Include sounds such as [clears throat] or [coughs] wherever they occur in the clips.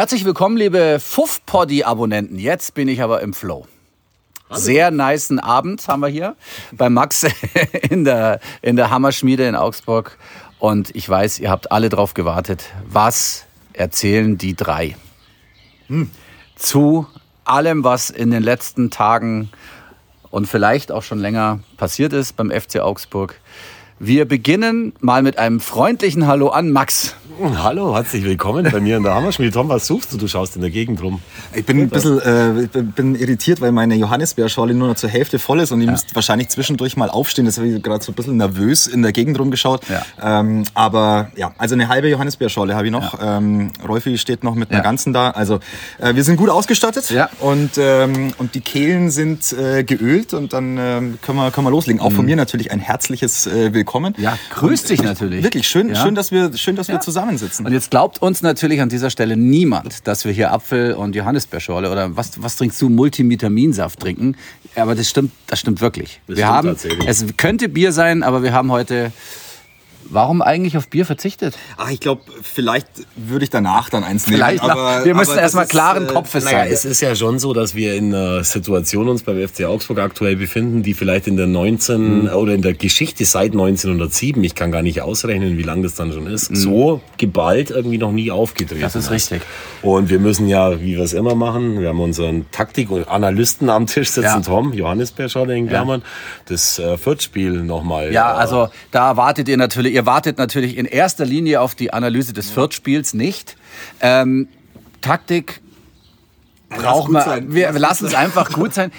Herzlich willkommen, liebe Fuff-Poddy-Abonnenten. Jetzt bin ich aber im Flow. Sehr niceen Abend haben wir hier bei Max [laughs] in der, in der Hammerschmiede in Augsburg. Und ich weiß, ihr habt alle drauf gewartet. Was erzählen die drei? Hm. Zu allem, was in den letzten Tagen und vielleicht auch schon länger passiert ist beim FC Augsburg. Wir beginnen mal mit einem freundlichen Hallo an Max. Hallo, herzlich willkommen bei mir in der Hammerschmiede. Tom, was suchst du? Du schaust in der Gegend rum. Ich bin ein bisschen äh, bin irritiert, weil meine Johannisbeerschale nur noch zur Hälfte voll ist und ihr ja. müsst wahrscheinlich zwischendurch mal aufstehen. Das habe ich gerade so ein bisschen nervös in der Gegend rumgeschaut. Ja. Ähm, aber ja, also eine halbe Johannisbeerschale habe ich noch. Ja. Ähm, Rolfi steht noch mit einer ganzen da. Also äh, wir sind gut ausgestattet ja. und, ähm, und die Kehlen sind äh, geölt und dann ähm, können, wir, können wir loslegen. Auch von mhm. mir natürlich ein herzliches äh, Willkommen. Ja, grüß dich natürlich. Wirklich schön, schön, dass wir, schön, dass wir zusammen zusammensitzen. Und jetzt glaubt uns natürlich an dieser Stelle niemand, dass wir hier Apfel- und Johannisbeerschorle oder was, was trinkst du, Multivitaminsaft trinken. Aber das stimmt, das stimmt wirklich. Das wir stimmt haben, es könnte Bier sein, aber wir haben heute Warum eigentlich auf Bier verzichtet? Ach, ich glaube, vielleicht würde ich danach dann eins nehmen. Vielleicht aber, wir müssen erstmal klaren äh, Kopfes naja, sein. Es ist ja schon so, dass wir in einer Situation uns beim FC Augsburg aktuell befinden, die vielleicht in der 19 mhm. oder in der Geschichte seit 1907, ich kann gar nicht ausrechnen, wie lange das dann schon ist, mhm. so geballt irgendwie noch nie aufgetreten Das ist richtig. Und wir müssen ja, wie wir es immer machen, wir haben unseren Taktik- und Analysten am Tisch sitzen, ja. Tom, Johannes Berschauer in Klammern, ja. das äh, Viertspiel nochmal. Ja, äh, also da wartet ihr natürlich, ihr wartet natürlich in erster Linie auf die Analyse des Viertspiels nicht. Ähm, Taktik brauchen wir, wir lassen es einfach gut sein.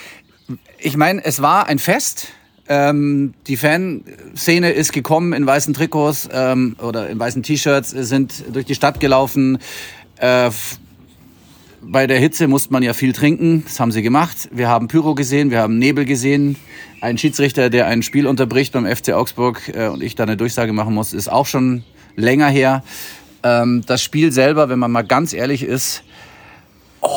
Ich meine, es war ein Fest. Ähm, die Fanszene ist gekommen in weißen Trikots ähm, oder in weißen T-Shirts, sind durch die Stadt gelaufen. Äh, bei der Hitze musste man ja viel trinken. Das haben sie gemacht. Wir haben Pyro gesehen, wir haben Nebel gesehen. Ein Schiedsrichter, der ein Spiel unterbricht beim FC Augsburg äh, und ich da eine Durchsage machen muss, ist auch schon länger her. Ähm, das Spiel selber, wenn man mal ganz ehrlich ist, oh,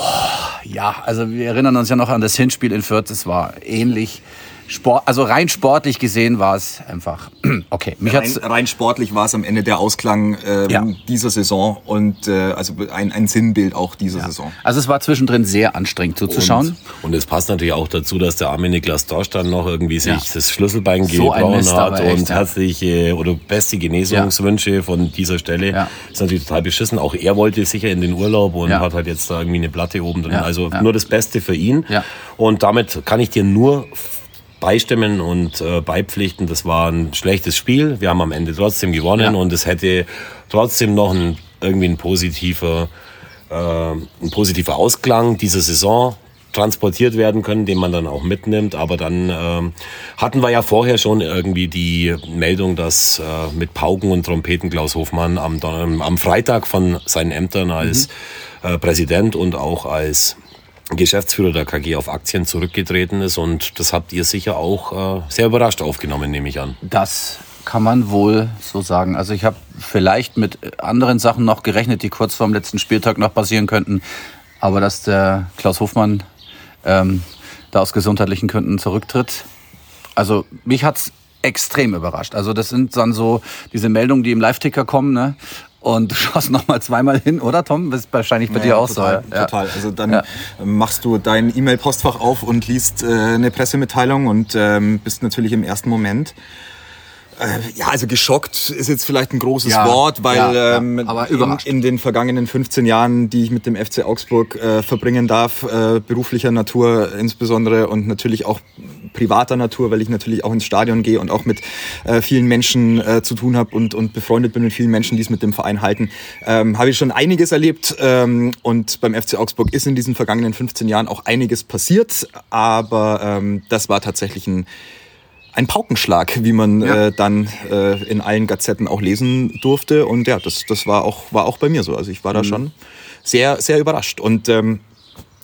ja, also wir erinnern uns ja noch an das Hinspiel in Fürth, es war ähnlich. Sport, also rein sportlich gesehen war es einfach [clears throat] okay. Mich rein, rein sportlich war es am Ende der Ausklang ähm, ja. dieser Saison und äh, also ein, ein Sinnbild auch dieser ja. Saison. Also es war zwischendrin sehr anstrengend zuzuschauen. Und, und es passt natürlich auch dazu, dass der arme Niklas Dorsch dann noch irgendwie sich ja. das Schlüsselbein so gebrochen hat echt, und herzliche oder beste Genesungswünsche von dieser Stelle. Ja. Ist natürlich total beschissen. Auch er wollte sicher in den Urlaub und hat halt jetzt da irgendwie eine Platte oben drin. Also nur das Beste für ihn. Und damit kann ich dir nur beistimmen und äh, beipflichten. Das war ein schlechtes Spiel. Wir haben am Ende trotzdem gewonnen ja. und es hätte trotzdem noch ein, irgendwie ein positiver, äh, ein positiver Ausklang dieser Saison transportiert werden können, den man dann auch mitnimmt. Aber dann ähm, hatten wir ja vorher schon irgendwie die Meldung, dass äh, mit Pauken und Trompeten Klaus Hofmann am, am Freitag von seinen Ämtern als mhm. äh, Präsident und auch als Geschäftsführer der KG auf Aktien zurückgetreten ist. Und das habt ihr sicher auch äh, sehr überrascht aufgenommen, nehme ich an. Das kann man wohl so sagen. Also ich habe vielleicht mit anderen Sachen noch gerechnet, die kurz vor dem letzten Spieltag noch passieren könnten. Aber dass der Klaus Hofmann ähm, da aus gesundheitlichen Gründen zurücktritt. Also mich hat's extrem überrascht. Also das sind dann so diese Meldungen, die im Live-Ticker kommen. Ne? Und du schaust noch mal zweimal hin, oder Tom? Das ist wahrscheinlich bei ja, dir auch total, so. Ja. Total. Also dann ja. machst du dein E-Mail-Postfach auf und liest äh, eine Pressemitteilung und ähm, bist natürlich im ersten Moment ja, also geschockt ist jetzt vielleicht ein großes ja, Wort, weil ja, ähm, ja, in, in, den vergangenen 15 Jahren, die ich mit dem FC Augsburg äh, verbringen darf, äh, beruflicher Natur insbesondere und natürlich auch privater Natur, weil ich natürlich auch ins Stadion gehe und auch mit äh, vielen Menschen äh, zu tun habe und, und befreundet bin mit vielen Menschen, die es mit dem Verein halten, ähm, habe ich schon einiges erlebt ähm, und beim FC Augsburg ist in diesen vergangenen 15 Jahren auch einiges passiert, aber ähm, das war tatsächlich ein ein Paukenschlag, wie man ja. äh, dann äh, in allen Gazetten auch lesen durfte. Und ja, das, das war, auch, war auch bei mir so. Also ich war mhm. da schon sehr, sehr überrascht. Und ähm,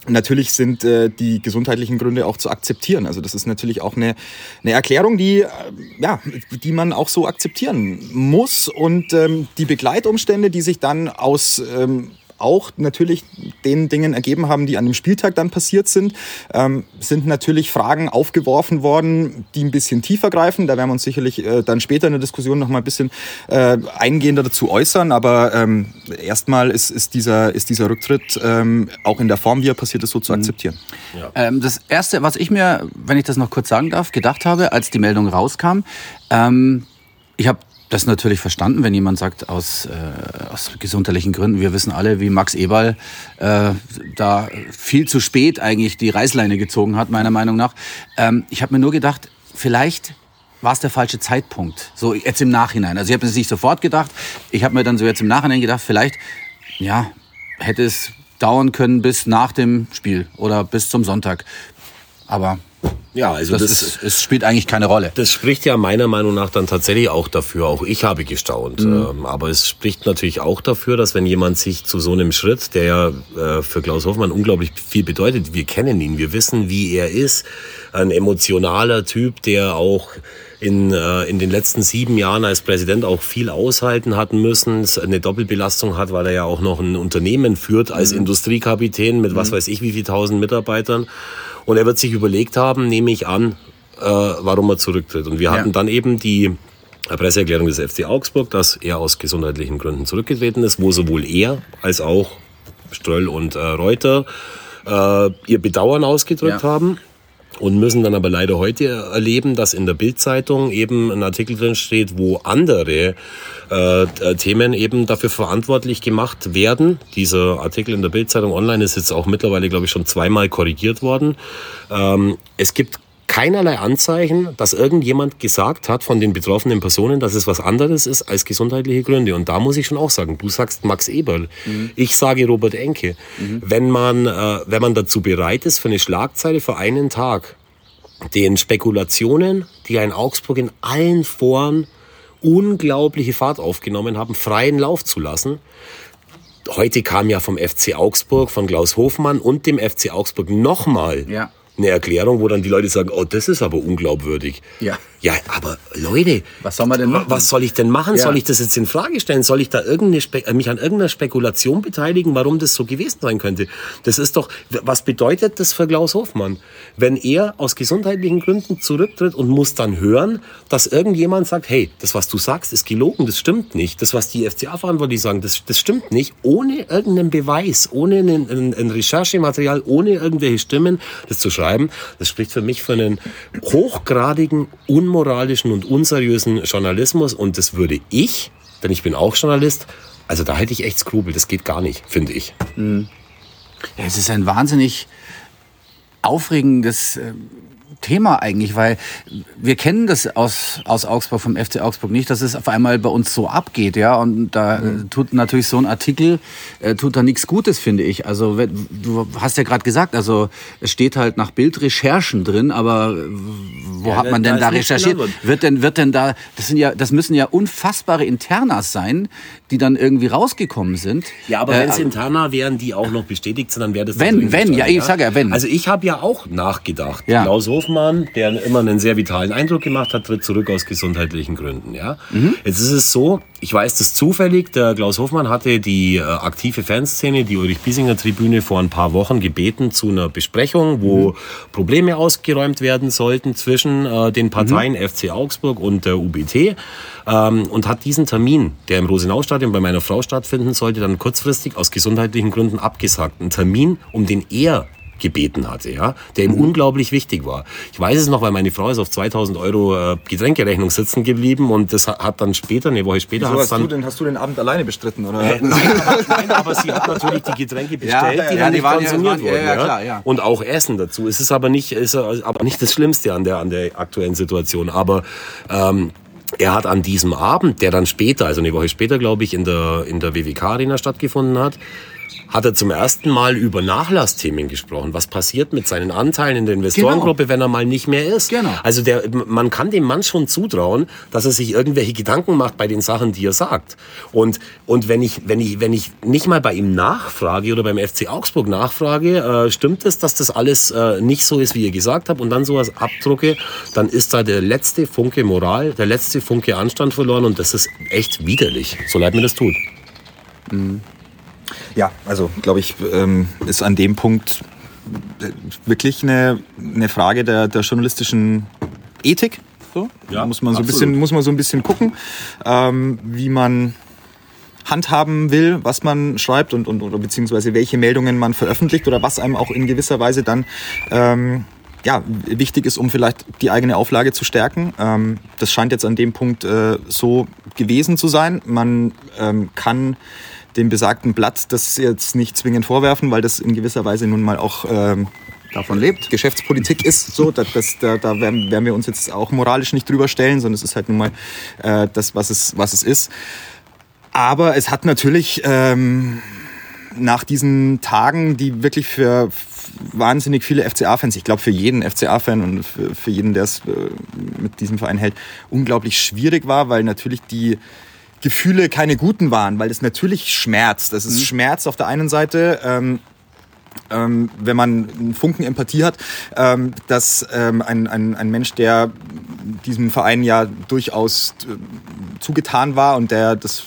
natürlich sind äh, die gesundheitlichen Gründe auch zu akzeptieren. Also das ist natürlich auch eine, eine Erklärung, die, äh, ja, die man auch so akzeptieren muss. Und ähm, die Begleitumstände, die sich dann aus ähm, auch natürlich den Dingen ergeben haben, die an dem Spieltag dann passiert sind, ähm, sind natürlich Fragen aufgeworfen worden, die ein bisschen tiefer greifen. Da werden wir uns sicherlich äh, dann später in der Diskussion noch mal ein bisschen äh, eingehender dazu äußern. Aber ähm, erstmal ist, ist, dieser, ist dieser Rücktritt ähm, auch in der Form, wie er passiert ist, so zu mhm. akzeptieren. Ja. Ähm, das Erste, was ich mir, wenn ich das noch kurz sagen darf, gedacht habe, als die Meldung rauskam, ähm, ich habe das natürlich verstanden, wenn jemand sagt, aus, äh, aus gesundheitlichen Gründen, wir wissen alle, wie Max Eberl äh, da viel zu spät eigentlich die Reißleine gezogen hat, meiner Meinung nach. Ähm, ich habe mir nur gedacht, vielleicht war es der falsche Zeitpunkt, so jetzt im Nachhinein. Also ich habe es nicht sofort gedacht, ich habe mir dann so jetzt im Nachhinein gedacht, vielleicht, ja, hätte es dauern können bis nach dem Spiel oder bis zum Sonntag. Aber ja, also das, das ist, es spielt eigentlich keine Rolle. Das spricht ja meiner Meinung nach dann tatsächlich auch dafür. Auch ich habe gestaunt. Mhm. Ähm, aber es spricht natürlich auch dafür, dass wenn jemand sich zu so einem Schritt, der ja äh, für Klaus Hoffmann unglaublich viel bedeutet, wir kennen ihn, wir wissen, wie er ist, ein emotionaler Typ, der auch in, äh, in den letzten sieben Jahren als Präsident auch viel aushalten hatten müssen, eine Doppelbelastung hat, weil er ja auch noch ein Unternehmen führt als mhm. Industriekapitän mit was mhm. weiß ich wie viel tausend Mitarbeitern. Und er wird sich überlegt haben, nehme ich an, äh, warum er zurücktritt. Und wir ja. hatten dann eben die Presseerklärung des FC Augsburg, dass er aus gesundheitlichen Gründen zurückgetreten ist, wo sowohl er als auch Ströll und äh, Reuter äh, ihr Bedauern ausgedrückt ja. haben und müssen dann aber leider heute erleben, dass in der Bildzeitung eben ein Artikel drin steht, wo andere äh, Themen eben dafür verantwortlich gemacht werden. Dieser Artikel in der Bildzeitung online ist jetzt auch mittlerweile, glaube ich, schon zweimal korrigiert worden. Ähm, es gibt keinerlei Anzeichen, dass irgendjemand gesagt hat von den betroffenen Personen, dass es was anderes ist als gesundheitliche Gründe. Und da muss ich schon auch sagen, du sagst Max Eberl, mhm. ich sage Robert Enke. Mhm. Wenn, man, äh, wenn man dazu bereit ist, für eine Schlagzeile für einen Tag den Spekulationen, die ein Augsburg in allen Foren unglaubliche Fahrt aufgenommen haben, freien Lauf zu lassen. Heute kam ja vom FC Augsburg, von Klaus Hofmann und dem FC Augsburg nochmal ja eine Erklärung, wo dann die Leute sagen, oh, das ist aber unglaubwürdig. Ja. Ja, aber Leute, was soll man denn machen? Was soll ich denn machen? Ja. Soll ich das jetzt in Frage stellen? Soll ich da irgendeine äh, mich an irgendeiner Spekulation beteiligen, warum das so gewesen sein könnte? Das ist doch, was bedeutet das für Klaus Hofmann? Wenn er aus gesundheitlichen Gründen zurücktritt und muss dann hören, dass irgendjemand sagt, hey, das, was du sagst, ist gelogen, das stimmt nicht. Das, was die FCA-Verantwortlichen sagen, das, das stimmt nicht. Ohne irgendeinen Beweis, ohne ein, ein, ein Recherchematerial, ohne irgendwelche Stimmen, das zu schreiben, das spricht für mich für einen hochgradigen, un unmoralischen und unseriösen Journalismus und das würde ich, denn ich bin auch Journalist, also da hätte ich echt Skrupel, das geht gar nicht, finde ich. Mhm. Ja, es ist ein wahnsinnig aufregendes äh, Thema eigentlich, weil wir kennen das aus, aus Augsburg, vom FC Augsburg nicht, dass es auf einmal bei uns so abgeht, ja. Und da äh, mhm. tut natürlich so ein Artikel, äh, tut da nichts Gutes, finde ich. Also du hast ja gerade gesagt, also es steht halt nach Bildrecherchen drin, aber wo ja, hat man denn da, da recherchiert? Wird denn, wird denn da, das sind ja, das müssen ja unfassbare Internas sein, die dann irgendwie rausgekommen sind. Ja, aber äh, wenn es Interna wären, die auch noch bestätigt sind, dann wäre das Wenn, wenn, ja, ich sage ja, wenn. Also ich habe ja auch nachgedacht. Ja. Klaus Hofmann, der immer einen sehr vitalen Eindruck gemacht hat, tritt zurück aus gesundheitlichen Gründen. Ja? Mhm. Jetzt ist es so, ich weiß das zufällig, der Klaus Hofmann hatte die äh, aktive Fanszene, die Ulrich-Biesinger-Tribüne vor ein paar Wochen gebeten zu einer Besprechung, wo mhm. Probleme ausgeräumt werden sollten zwischen äh, den Parteien mhm. FC Augsburg und der UBT ähm, und hat diesen Termin, der im Rosenau-Stadion bei meiner Frau stattfinden sollte, dann kurzfristig aus gesundheitlichen Gründen abgesagt. Ein Termin, um den er gebeten hatte, ja, der ihm unglaublich wichtig war. Ich weiß es noch, weil meine Frau ist auf 2000 Euro äh, Getränkerechnung sitzen geblieben und das hat dann später, eine Woche später, Wieso hast, dann, du denn, hast du den Abend alleine bestritten, oder? Äh, nein, aber, nein, aber sie hat natürlich die Getränke bestellt, ja, die ja, dann die nicht konsumiert wurden. Ja, klar, ja. Und auch Essen dazu. Es ist aber nicht, ist aber nicht das Schlimmste an der, an der aktuellen Situation. Aber ähm, er hat an diesem Abend, der dann später, also eine Woche später, glaube ich, in der, in der WWK-Arena stattgefunden hat, hat er zum ersten Mal über Nachlassthemen gesprochen. Was passiert mit seinen Anteilen in der Investorengruppe, genau. wenn er mal nicht mehr ist? Genau. Also der, man kann dem Mann schon zutrauen, dass er sich irgendwelche Gedanken macht bei den Sachen, die er sagt. Und, und wenn ich, wenn ich, wenn ich nicht mal bei ihm nachfrage oder beim FC Augsburg nachfrage, äh, stimmt es, dass das alles äh, nicht so ist, wie ihr gesagt habt, und dann sowas abdrucke, dann ist da der letzte Funke Moral, der letzte Funke Anstand verloren und das ist echt widerlich, so leid mir das tut. Mhm. Ja, also glaube ich, ähm, ist an dem Punkt äh, wirklich eine, eine Frage der, der journalistischen Ethik. So. Ja, muss man so ein bisschen, muss man so ein bisschen gucken, ähm, wie man handhaben will, was man schreibt und, und oder beziehungsweise welche Meldungen man veröffentlicht oder was einem auch in gewisser Weise dann ähm, ja, wichtig ist, um vielleicht die eigene Auflage zu stärken. Ähm, das scheint jetzt an dem Punkt äh, so gewesen zu sein. Man ähm, kann dem besagten Blatt das jetzt nicht zwingend vorwerfen, weil das in gewisser Weise nun mal auch ähm, davon lebt. Geschäftspolitik ist so, das, das, da, da werden, werden wir uns jetzt auch moralisch nicht drüber stellen, sondern es ist halt nun mal äh, das, was es, was es ist. Aber es hat natürlich ähm, nach diesen Tagen, die wirklich für wahnsinnig viele FCA-Fans, ich glaube für jeden FCA-Fan und für, für jeden, der es äh, mit diesem Verein hält, unglaublich schwierig war, weil natürlich die Gefühle keine guten waren, weil es natürlich schmerzt. Das ist mhm. Schmerz auf der einen Seite. Ähm, ähm, wenn man einen Funken Empathie hat, ähm, dass ähm, ein, ein, ein Mensch, der diesem Verein ja durchaus äh, zugetan war und der das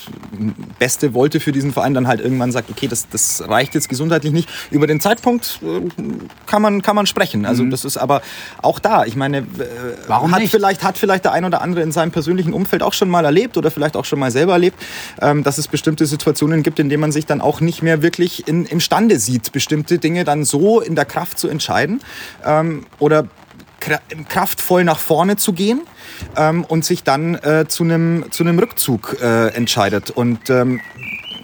Beste wollte für diesen Verein, dann halt irgendwann sagt, okay, das, das reicht jetzt gesundheitlich nicht. Über den Zeitpunkt äh, kann man, kann man sprechen. Also mhm. das ist aber auch da. Ich meine, äh, Warum hat, nicht? Vielleicht, hat vielleicht der ein oder andere in seinem persönlichen Umfeld auch schon mal erlebt oder vielleicht auch schon mal selber erlebt, ähm, dass es bestimmte Situationen gibt, in denen man sich dann auch nicht mehr wirklich in, imstande sieht, bestimmte Dinge dann so in der Kraft zu entscheiden ähm, oder kraftvoll nach vorne zu gehen ähm, und sich dann äh, zu einem zu einem Rückzug äh, entscheidet. Und ähm,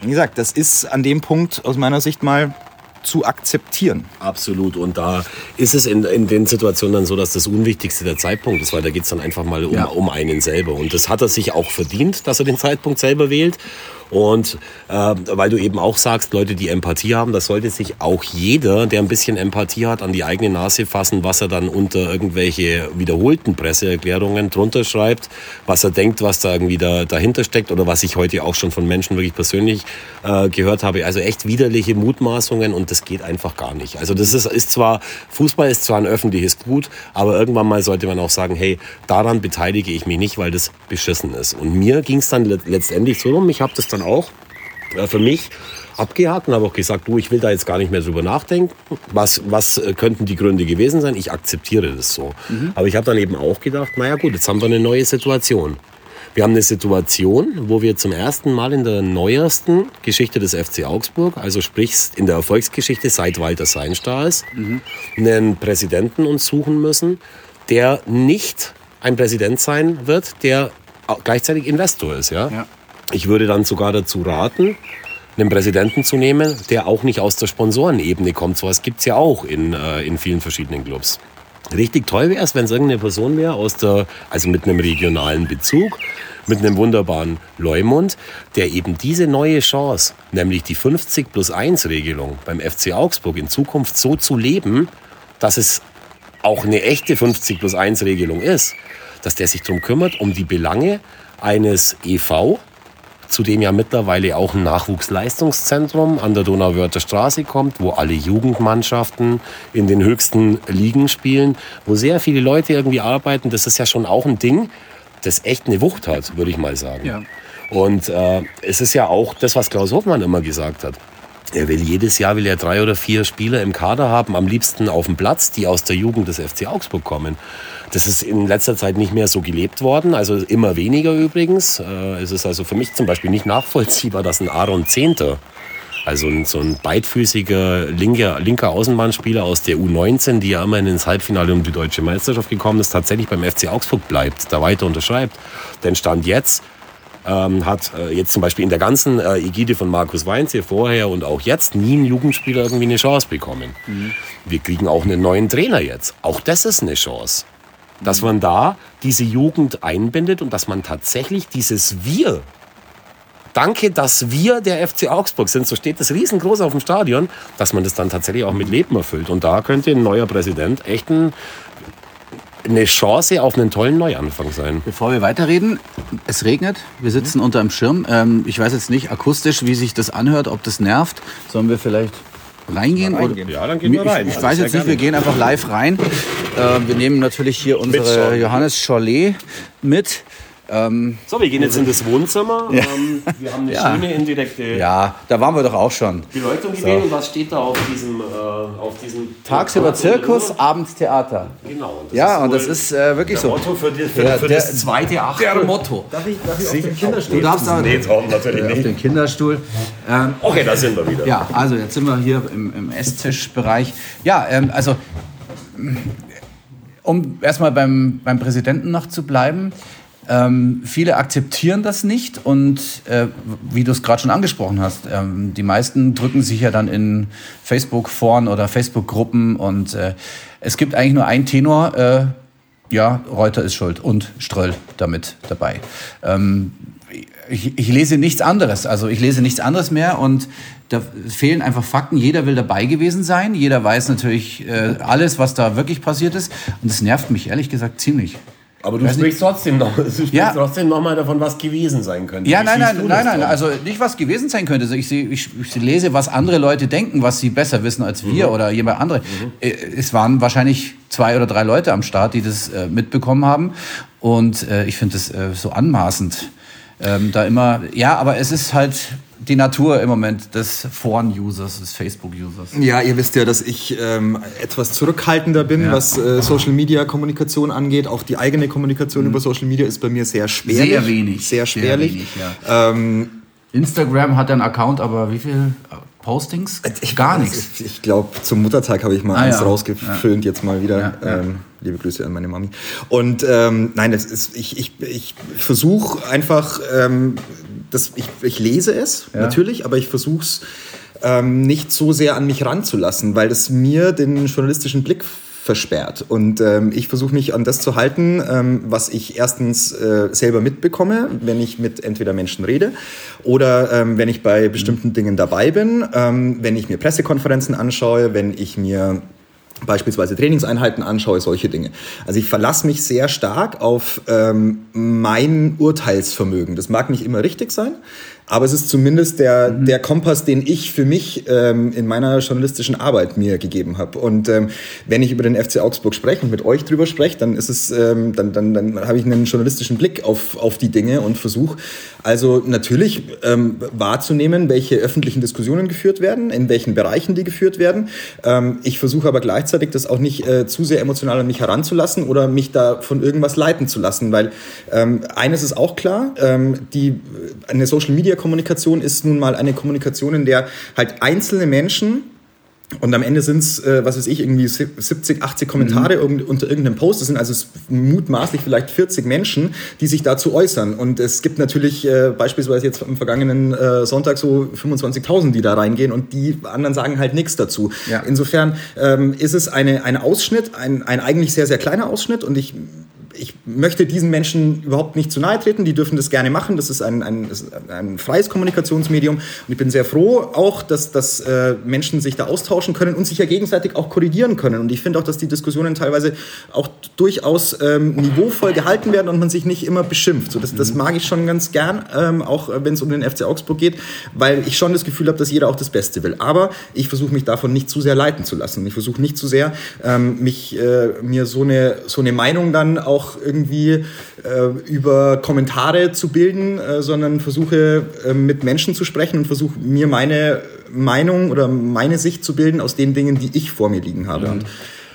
wie gesagt, das ist an dem Punkt aus meiner Sicht mal zu akzeptieren. Absolut. Und da ist es in, in den Situationen dann so, dass das Unwichtigste der Zeitpunkt ist, weil da geht es dann einfach mal um, ja. um einen selber. Und das hat er sich auch verdient, dass er den Zeitpunkt selber wählt. Und äh, weil du eben auch sagst, Leute, die Empathie haben, das sollte sich auch jeder, der ein bisschen Empathie hat, an die eigene Nase fassen, was er dann unter irgendwelche wiederholten Presseerklärungen drunter schreibt, was er denkt, was da irgendwie da, dahinter steckt oder was ich heute auch schon von Menschen wirklich persönlich äh, gehört habe. Also echt widerliche Mutmaßungen und das geht einfach gar nicht. Also das ist, ist zwar, Fußball ist zwar ein öffentliches Gut, aber irgendwann mal sollte man auch sagen, hey, daran beteilige ich mich nicht, weil das beschissen ist. Und mir ging es dann letztendlich so rum, ich habe das dann dann auch äh, für mich abgehakt und habe auch gesagt, du, ich will da jetzt gar nicht mehr drüber nachdenken. Was, was äh, könnten die Gründe gewesen sein? Ich akzeptiere das so. Mhm. Aber ich habe dann eben auch gedacht, naja gut, jetzt haben wir eine neue Situation. Wir haben eine Situation, wo wir zum ersten Mal in der neuesten Geschichte des FC Augsburg, also sprich in der Erfolgsgeschichte seit Walter Seinstahl ist, mhm. einen Präsidenten uns suchen müssen, der nicht ein Präsident sein wird, der gleichzeitig Investor ist. Ja? ja. Ich würde dann sogar dazu raten, einen Präsidenten zu nehmen, der auch nicht aus der Sponsorenebene kommt. So was gibt es ja auch in, äh, in vielen verschiedenen Clubs. Richtig toll wäre es, wenn es irgendeine Person wäre, aus der, also mit einem regionalen Bezug, mit einem wunderbaren Leumund, der eben diese neue Chance, nämlich die 50 plus 1 Regelung beim FC Augsburg in Zukunft so zu leben, dass es auch eine echte 50 plus 1 Regelung ist, dass der sich darum kümmert, um die Belange eines EV, zu dem ja mittlerweile auch ein Nachwuchsleistungszentrum an der Donauwörther Straße kommt, wo alle Jugendmannschaften in den höchsten Ligen spielen, wo sehr viele Leute irgendwie arbeiten. Das ist ja schon auch ein Ding, das echt eine Wucht hat, würde ich mal sagen. Ja. Und äh, es ist ja auch das, was Klaus Hofmann immer gesagt hat. Er will jedes Jahr will er drei oder vier Spieler im Kader haben, am liebsten auf dem Platz, die aus der Jugend des FC Augsburg kommen. Das ist in letzter Zeit nicht mehr so gelebt worden, also immer weniger übrigens. Äh, es ist also für mich zum Beispiel nicht nachvollziehbar, dass ein Aaron Zehnter, also so ein beidfüßiger linker, linker Außenbahnspieler aus der U19, die ja immerhin ins Halbfinale um die deutsche Meisterschaft gekommen ist, tatsächlich beim FC Augsburg bleibt, da weiter unterschreibt. Denn Stand jetzt ähm, hat äh, jetzt zum Beispiel in der ganzen äh, Ägide von Markus Weinz hier vorher und auch jetzt nie ein Jugendspieler irgendwie eine Chance bekommen. Mhm. Wir kriegen auch einen neuen Trainer jetzt. Auch das ist eine Chance dass man da diese Jugend einbindet und dass man tatsächlich dieses Wir, danke, dass wir der FC Augsburg sind, so steht das riesengroß auf dem Stadion, dass man das dann tatsächlich auch mit Leben erfüllt. Und da könnte ein neuer Präsident echt ein, eine Chance auf einen tollen Neuanfang sein. Bevor wir weiterreden, es regnet, wir sitzen mhm. unter dem Schirm. Ähm, ich weiß jetzt nicht akustisch, wie sich das anhört, ob das nervt. Sollen wir vielleicht reingehen? reingehen. Ja, dann gehen wir rein. Ich, ich weiß jetzt nicht, wir gehen einfach live rein. Äh, wir nehmen natürlich hier unsere Johannes Cholet mit. Ähm, so, wir gehen jetzt in das Wohnzimmer. [laughs] Ja. Ähm, wir haben eine ja. schöne indirekte. Ja, da waren wir doch auch schon. Beleuchtung gewählt. So. Und was steht da auf diesem. Äh, auf diesem Tagsüber Zirkus, abends Theater. Genau. Und ja, und das ist äh, wirklich so. Motto für, die, für, ja, für der, das zweite Achtel. Der Motto. Darf ich, darf ich auf den Kinderstuhl? Du darfst da. Nee, Tom, natürlich nicht. Auf den Kinderstuhl. Ähm, okay, da sind wir wieder. Ja, also jetzt sind wir hier im, im Esstischbereich. Ja, ähm, also um erstmal beim, beim Präsidenten noch zu bleiben. Ähm, viele akzeptieren das nicht und äh, wie du es gerade schon angesprochen hast, ähm, die meisten drücken sich ja dann in Facebook-Foren oder Facebook-Gruppen und äh, es gibt eigentlich nur einen Tenor, äh, ja, Reuter ist schuld und Ströll damit dabei. Ähm, ich, ich, lese nichts anderes. Also ich lese nichts anderes mehr und da fehlen einfach Fakten. Jeder will dabei gewesen sein. Jeder weiß natürlich äh, alles, was da wirklich passiert ist. Und das nervt mich ehrlich gesagt ziemlich. Aber du sprichst trotzdem noch, [laughs] du sprichst ja. trotzdem noch mal davon, was gewesen sein könnte. Ja, Wie nein, nein, nein, nein, also nicht was gewesen sein könnte. Also ich, ich, ich, lese, was andere Leute denken, was sie besser wissen als wir mhm. oder jemand andere. Mhm. Äh, es waren wahrscheinlich zwei oder drei Leute am Start, die das äh, mitbekommen haben. Und äh, ich finde das äh, so anmaßend ähm, da immer, ja, aber es ist halt die Natur im Moment des Foren-Users, des Facebook-Users. Ja, ihr wisst ja, dass ich ähm, etwas zurückhaltender bin, ja. was äh, Social-Media-Kommunikation angeht. Auch die eigene Kommunikation mhm. über Social Media ist bei mir sehr schwerlich. Sehr wenig. Sehr schwerlich. Sehr wenig, ja. ähm, Instagram hat einen Account, aber wie viel Postings? Ich, Gar nichts. Ich, ich glaube, zum Muttertag habe ich mal ah, eins ja. rausgefilmt, ja. jetzt mal wieder. Ja, ähm, liebe Grüße an meine Mami. Und ähm, nein, das ist, ich, ich, ich versuche einfach, ähm, das, ich, ich lese es natürlich, aber ich versuche es ähm, nicht so sehr an mich ranzulassen, weil das mir den journalistischen Blick versperrt. Und ähm, ich versuche mich an das zu halten, ähm, was ich erstens äh, selber mitbekomme, wenn ich mit entweder Menschen rede oder ähm, wenn ich bei bestimmten Dingen dabei bin, ähm, wenn ich mir Pressekonferenzen anschaue, wenn ich mir beispielsweise Trainingseinheiten anschaue, solche Dinge. Also ich verlasse mich sehr stark auf ähm, mein Urteilsvermögen. Das mag nicht immer richtig sein, aber es ist zumindest der, mhm. der Kompass, den ich für mich ähm, in meiner journalistischen Arbeit mir gegeben habe. Und ähm, wenn ich über den FC Augsburg spreche und mit euch drüber spreche, dann ist es, ähm, dann, dann, dann habe ich einen journalistischen Blick auf, auf die Dinge und versuche also natürlich ähm, wahrzunehmen, welche öffentlichen Diskussionen geführt werden, in welchen Bereichen die geführt werden. Ähm, ich versuche aber gleichzeitig das auch nicht äh, zu sehr emotional an mich heranzulassen oder mich da von irgendwas leiten zu lassen, weil ähm, eines ist auch klar, ähm, die eine Social Media Kommunikation ist nun mal eine Kommunikation, in der halt einzelne Menschen und am Ende sind es, äh, was weiß ich, irgendwie 70, 80 Kommentare mhm. unter irgendeinem Post. Das sind also mutmaßlich vielleicht 40 Menschen, die sich dazu äußern. Und es gibt natürlich äh, beispielsweise jetzt am vergangenen äh, Sonntag so 25.000, die da reingehen und die anderen sagen halt nichts dazu. Ja. Insofern ähm, ist es eine, ein Ausschnitt, ein, ein eigentlich sehr, sehr kleiner Ausschnitt und ich ich möchte diesen Menschen überhaupt nicht zu nahe treten. Die dürfen das gerne machen. Das ist ein, ein, ein freies Kommunikationsmedium. Und ich bin sehr froh auch, dass, dass äh, Menschen sich da austauschen können und sich ja gegenseitig auch korrigieren können. Und ich finde auch, dass die Diskussionen teilweise auch durchaus ähm, niveauvoll gehalten werden und man sich nicht immer beschimpft. So, das, das mag ich schon ganz gern, ähm, auch wenn es um den FC Augsburg geht, weil ich schon das Gefühl habe, dass jeder auch das Beste will. Aber ich versuche mich davon nicht zu sehr leiten zu lassen. Ich versuche nicht zu sehr, ähm, mich, äh, mir so eine, so eine Meinung dann auch irgendwie äh, über Kommentare zu bilden, äh, sondern versuche äh, mit Menschen zu sprechen und versuche mir meine Meinung oder meine Sicht zu bilden aus den Dingen, die ich vor mir liegen habe. Mhm. Und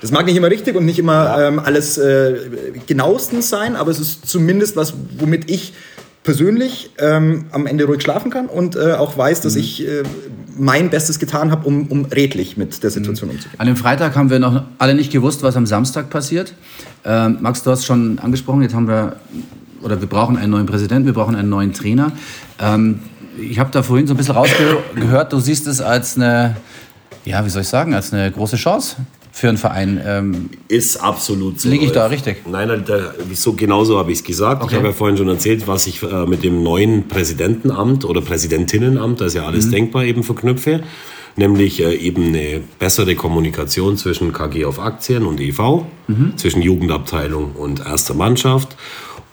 das mag nicht immer richtig und nicht immer ähm, alles äh, genauestens sein, aber es ist zumindest was, womit ich persönlich ähm, am Ende ruhig schlafen kann und äh, auch weiß, dass mhm. ich äh, mein Bestes getan habe, um, um redlich mit der Situation mhm. umzugehen. An dem Freitag haben wir noch alle nicht gewusst, was am Samstag passiert. Ähm, Max, du hast schon angesprochen, jetzt haben wir, oder wir brauchen einen neuen Präsidenten, wir brauchen einen neuen Trainer. Ähm, ich habe da vorhin so ein bisschen rausgehört, du siehst es als eine, ja, wie soll ich sagen, als eine große Chance für einen Verein. Ähm, ist absolut so. Liege ich da richtig? Nein, da, so, genauso habe ich es gesagt. Okay. Ich habe ja vorhin schon erzählt, was ich äh, mit dem neuen Präsidentenamt oder Präsidentinnenamt, da ist ja alles mhm. denkbar, eben verknüpfe. Nämlich äh, eben eine bessere Kommunikation zwischen KG auf Aktien und EV, mhm. zwischen Jugendabteilung und erster Mannschaft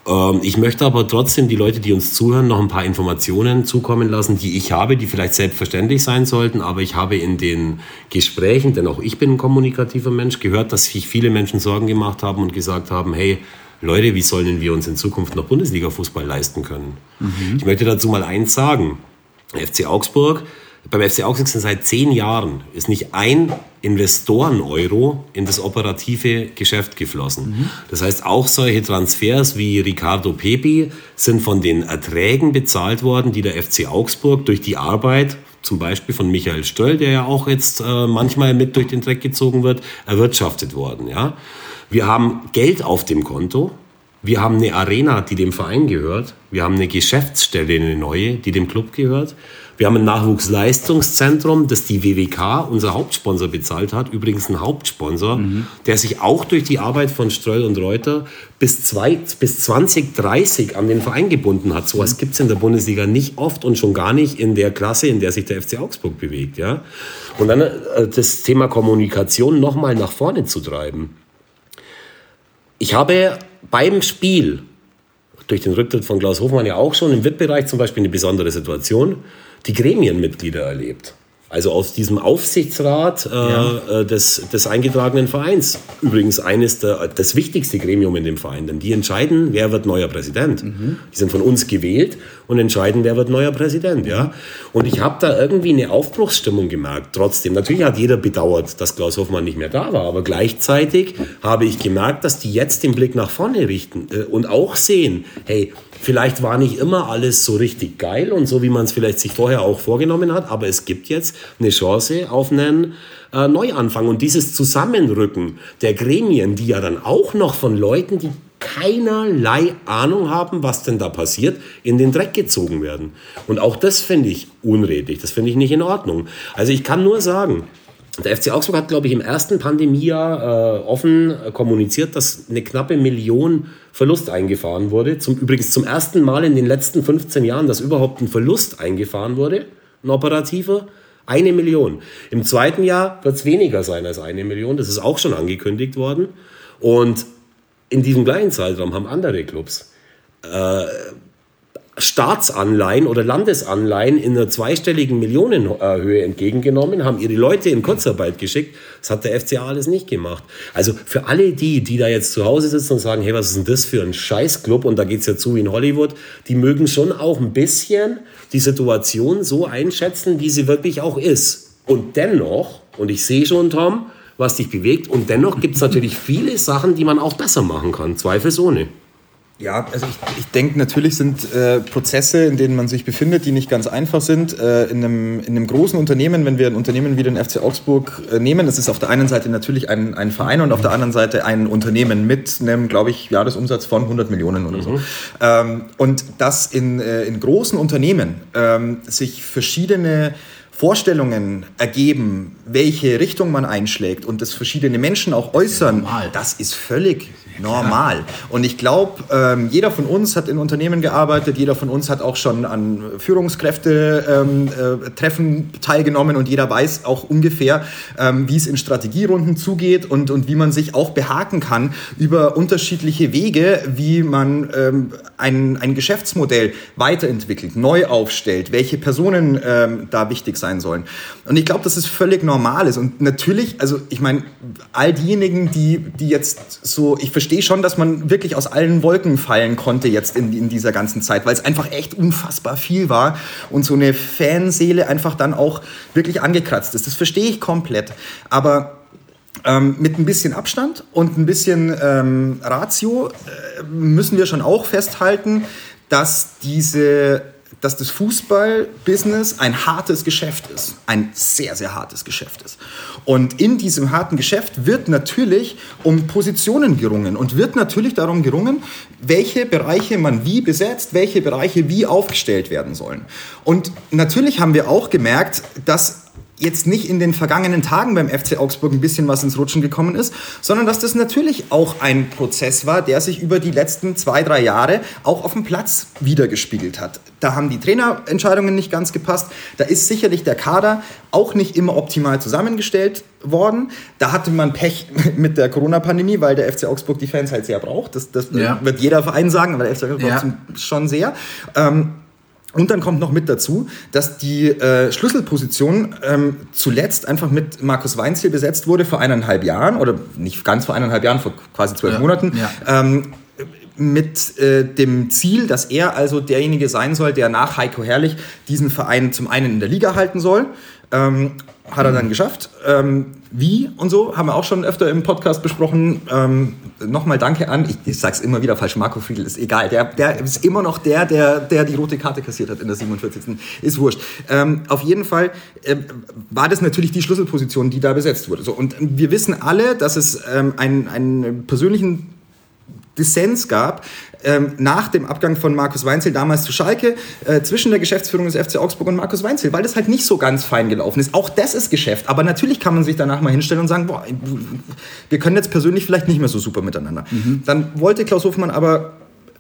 ähm, ich möchte aber trotzdem die Leute, die uns zuhören, noch ein paar Informationen zukommen lassen, die ich habe, die vielleicht selbstverständlich sein sollten. Aber ich habe in den Gesprächen, denn auch ich bin ein kommunikativer Mensch, gehört, dass sich viele Menschen Sorgen gemacht haben und gesagt haben, hey, Leute, wie sollen wir uns in Zukunft noch Bundesliga-Fußball leisten können? Mhm. Ich möchte dazu mal eins sagen. FC Augsburg beim FC Augsburg sind seit zehn Jahren ist nicht ein Investoren-Euro in das operative Geschäft geflossen. Mhm. Das heißt, auch solche Transfers wie Ricardo Pepi sind von den Erträgen bezahlt worden, die der FC Augsburg durch die Arbeit zum Beispiel von Michael Stöll, der ja auch jetzt äh, manchmal mit durch den Dreck gezogen wird, erwirtschaftet worden. Ja? Wir haben Geld auf dem Konto, wir haben eine Arena, die dem Verein gehört, wir haben eine Geschäftsstelle, eine neue, die dem Club gehört. Wir haben ein Nachwuchsleistungszentrum, das die WWK, unser Hauptsponsor, bezahlt hat. Übrigens ein Hauptsponsor, mhm. der sich auch durch die Arbeit von Ströll und Reuter bis, zwei, bis 2030 an den Verein gebunden hat. So etwas mhm. gibt es in der Bundesliga nicht oft und schon gar nicht in der Klasse, in der sich der FC Augsburg bewegt. Ja? Und dann äh, das Thema Kommunikation nochmal nach vorne zu treiben. Ich habe beim Spiel durch den Rücktritt von Klaus Hofmann ja auch schon im VIP-Bereich zum Beispiel eine besondere Situation die Gremienmitglieder erlebt. Also aus diesem Aufsichtsrat äh, ja. Äh, des, des eingetragenen Vereins. Übrigens eines der, das wichtigste Gremium in dem Verein, denn die entscheiden, wer wird neuer Präsident. Mhm. Die sind von uns gewählt und entscheiden, wer wird neuer Präsident. Ja? Und ich habe da irgendwie eine Aufbruchsstimmung gemerkt. Trotzdem, natürlich hat jeder bedauert, dass Klaus Hoffmann nicht mehr da war, aber gleichzeitig habe ich gemerkt, dass die jetzt den Blick nach vorne richten äh, und auch sehen, hey, Vielleicht war nicht immer alles so richtig geil und so, wie man es vielleicht sich vorher auch vorgenommen hat, aber es gibt jetzt eine Chance auf einen äh, Neuanfang. Und dieses Zusammenrücken der Gremien, die ja dann auch noch von Leuten, die keinerlei Ahnung haben, was denn da passiert, in den Dreck gezogen werden. Und auch das finde ich unredlich, das finde ich nicht in Ordnung. Also ich kann nur sagen, der FC Augsburg hat, glaube ich, im ersten Pandemiejahr äh, offen kommuniziert, dass eine knappe Million Verlust eingefahren wurde. Zum, übrigens zum ersten Mal in den letzten 15 Jahren, dass überhaupt ein Verlust eingefahren wurde, ein operativer. Eine Million. Im zweiten Jahr wird es weniger sein als eine Million. Das ist auch schon angekündigt worden. Und in diesem gleichen Zeitraum haben andere Clubs äh, Staatsanleihen oder Landesanleihen in einer zweistelligen Millionenhöhe entgegengenommen, haben ihre Leute in Kurzarbeit geschickt. Das hat der FCA alles nicht gemacht. Also für alle die, die da jetzt zu Hause sitzen und sagen, hey, was ist denn das für ein Scheißclub und da geht es ja zu wie in Hollywood, die mögen schon auch ein bisschen die Situation so einschätzen, wie sie wirklich auch ist. Und dennoch, und ich sehe schon, Tom, was dich bewegt, und dennoch gibt es natürlich viele Sachen, die man auch besser machen kann, zweifelsohne. Ja, also ich, ich denke, natürlich sind äh, Prozesse, in denen man sich befindet, die nicht ganz einfach sind. Äh, in, einem, in einem großen Unternehmen, wenn wir ein Unternehmen wie den FC Augsburg äh, nehmen, das ist auf der einen Seite natürlich ein, ein Verein und auf der anderen Seite ein Unternehmen mit einem, glaube ich, Jahresumsatz von 100 Millionen oder so. Mhm. Ähm, und dass in, äh, in großen Unternehmen ähm, sich verschiedene Vorstellungen ergeben, welche Richtung man einschlägt und das verschiedene Menschen auch äußern, ja, das ist völlig normal. Und ich glaube, ähm, jeder von uns hat in Unternehmen gearbeitet, jeder von uns hat auch schon an Führungskräfte-Treffen ähm, äh, teilgenommen und jeder weiß auch ungefähr, ähm, wie es in Strategierunden zugeht und, und wie man sich auch behaken kann über unterschiedliche Wege, wie man ähm, ein, ein Geschäftsmodell weiterentwickelt, neu aufstellt, welche Personen ähm, da wichtig sein sollen. Und ich glaube, dass es völlig normal ist. Und natürlich, also ich meine, all diejenigen, die, die jetzt so, ich verstehe schon, dass man wirklich aus allen Wolken fallen konnte jetzt in, in dieser ganzen Zeit, weil es einfach echt unfassbar viel war und so eine Fanseele einfach dann auch wirklich angekratzt ist. Das verstehe ich komplett. Aber ähm, mit ein bisschen Abstand und ein bisschen ähm, Ratio äh, müssen wir schon auch festhalten, dass diese dass das Fußballbusiness ein hartes Geschäft ist. Ein sehr, sehr hartes Geschäft ist. Und in diesem harten Geschäft wird natürlich um Positionen gerungen und wird natürlich darum gerungen, welche Bereiche man wie besetzt, welche Bereiche wie aufgestellt werden sollen. Und natürlich haben wir auch gemerkt, dass jetzt nicht in den vergangenen Tagen beim FC Augsburg ein bisschen was ins Rutschen gekommen ist, sondern dass das natürlich auch ein Prozess war, der sich über die letzten zwei, drei Jahre auch auf dem Platz wiedergespiegelt hat. Da haben die Trainerentscheidungen nicht ganz gepasst. Da ist sicherlich der Kader auch nicht immer optimal zusammengestellt worden. Da hatte man Pech [laughs] mit der Corona-Pandemie, weil der FC Augsburg die Fans halt sehr braucht. Das, das ja. wird jeder Verein sagen, aber der FC Augsburg ja. schon sehr. Ähm, und dann kommt noch mit dazu, dass die äh, Schlüsselposition ähm, zuletzt einfach mit Markus Weinziel besetzt wurde vor eineinhalb Jahren oder nicht ganz vor eineinhalb Jahren, vor quasi zwölf ja, Monaten. Ja. Ähm, mit äh, dem Ziel, dass er also derjenige sein soll, der nach Heiko Herrlich diesen Verein zum einen in der Liga halten soll. Ähm, hat er dann geschafft. Ähm, wie und so haben wir auch schon öfter im Podcast besprochen. Ähm, Nochmal danke an, ich, ich sage es immer wieder falsch, Marco Friedl ist egal. Der, der ist immer noch der, der, der die rote Karte kassiert hat in der 47. Ist wurscht. Ähm, auf jeden Fall äh, war das natürlich die Schlüsselposition, die da besetzt wurde. So, und wir wissen alle, dass es ähm, einen, einen persönlichen Dissens gab ähm, nach dem Abgang von Markus Weinzel damals zu Schalke äh, zwischen der Geschäftsführung des FC Augsburg und Markus Weinzel, weil das halt nicht so ganz fein gelaufen ist. Auch das ist Geschäft, aber natürlich kann man sich danach mal hinstellen und sagen, boah, wir können jetzt persönlich vielleicht nicht mehr so super miteinander. Mhm. Dann wollte Klaus Hofmann aber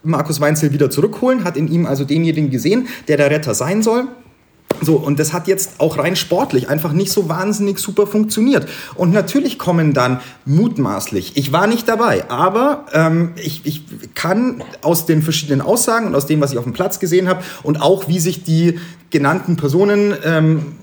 Markus Weinzel wieder zurückholen, hat in ihm also denjenigen gesehen, der der Retter sein soll. So, und das hat jetzt auch rein sportlich einfach nicht so wahnsinnig super funktioniert. Und natürlich kommen dann mutmaßlich, ich war nicht dabei, aber ähm, ich, ich kann aus den verschiedenen Aussagen und aus dem, was ich auf dem Platz gesehen habe und auch wie sich die genannten Personen ähm,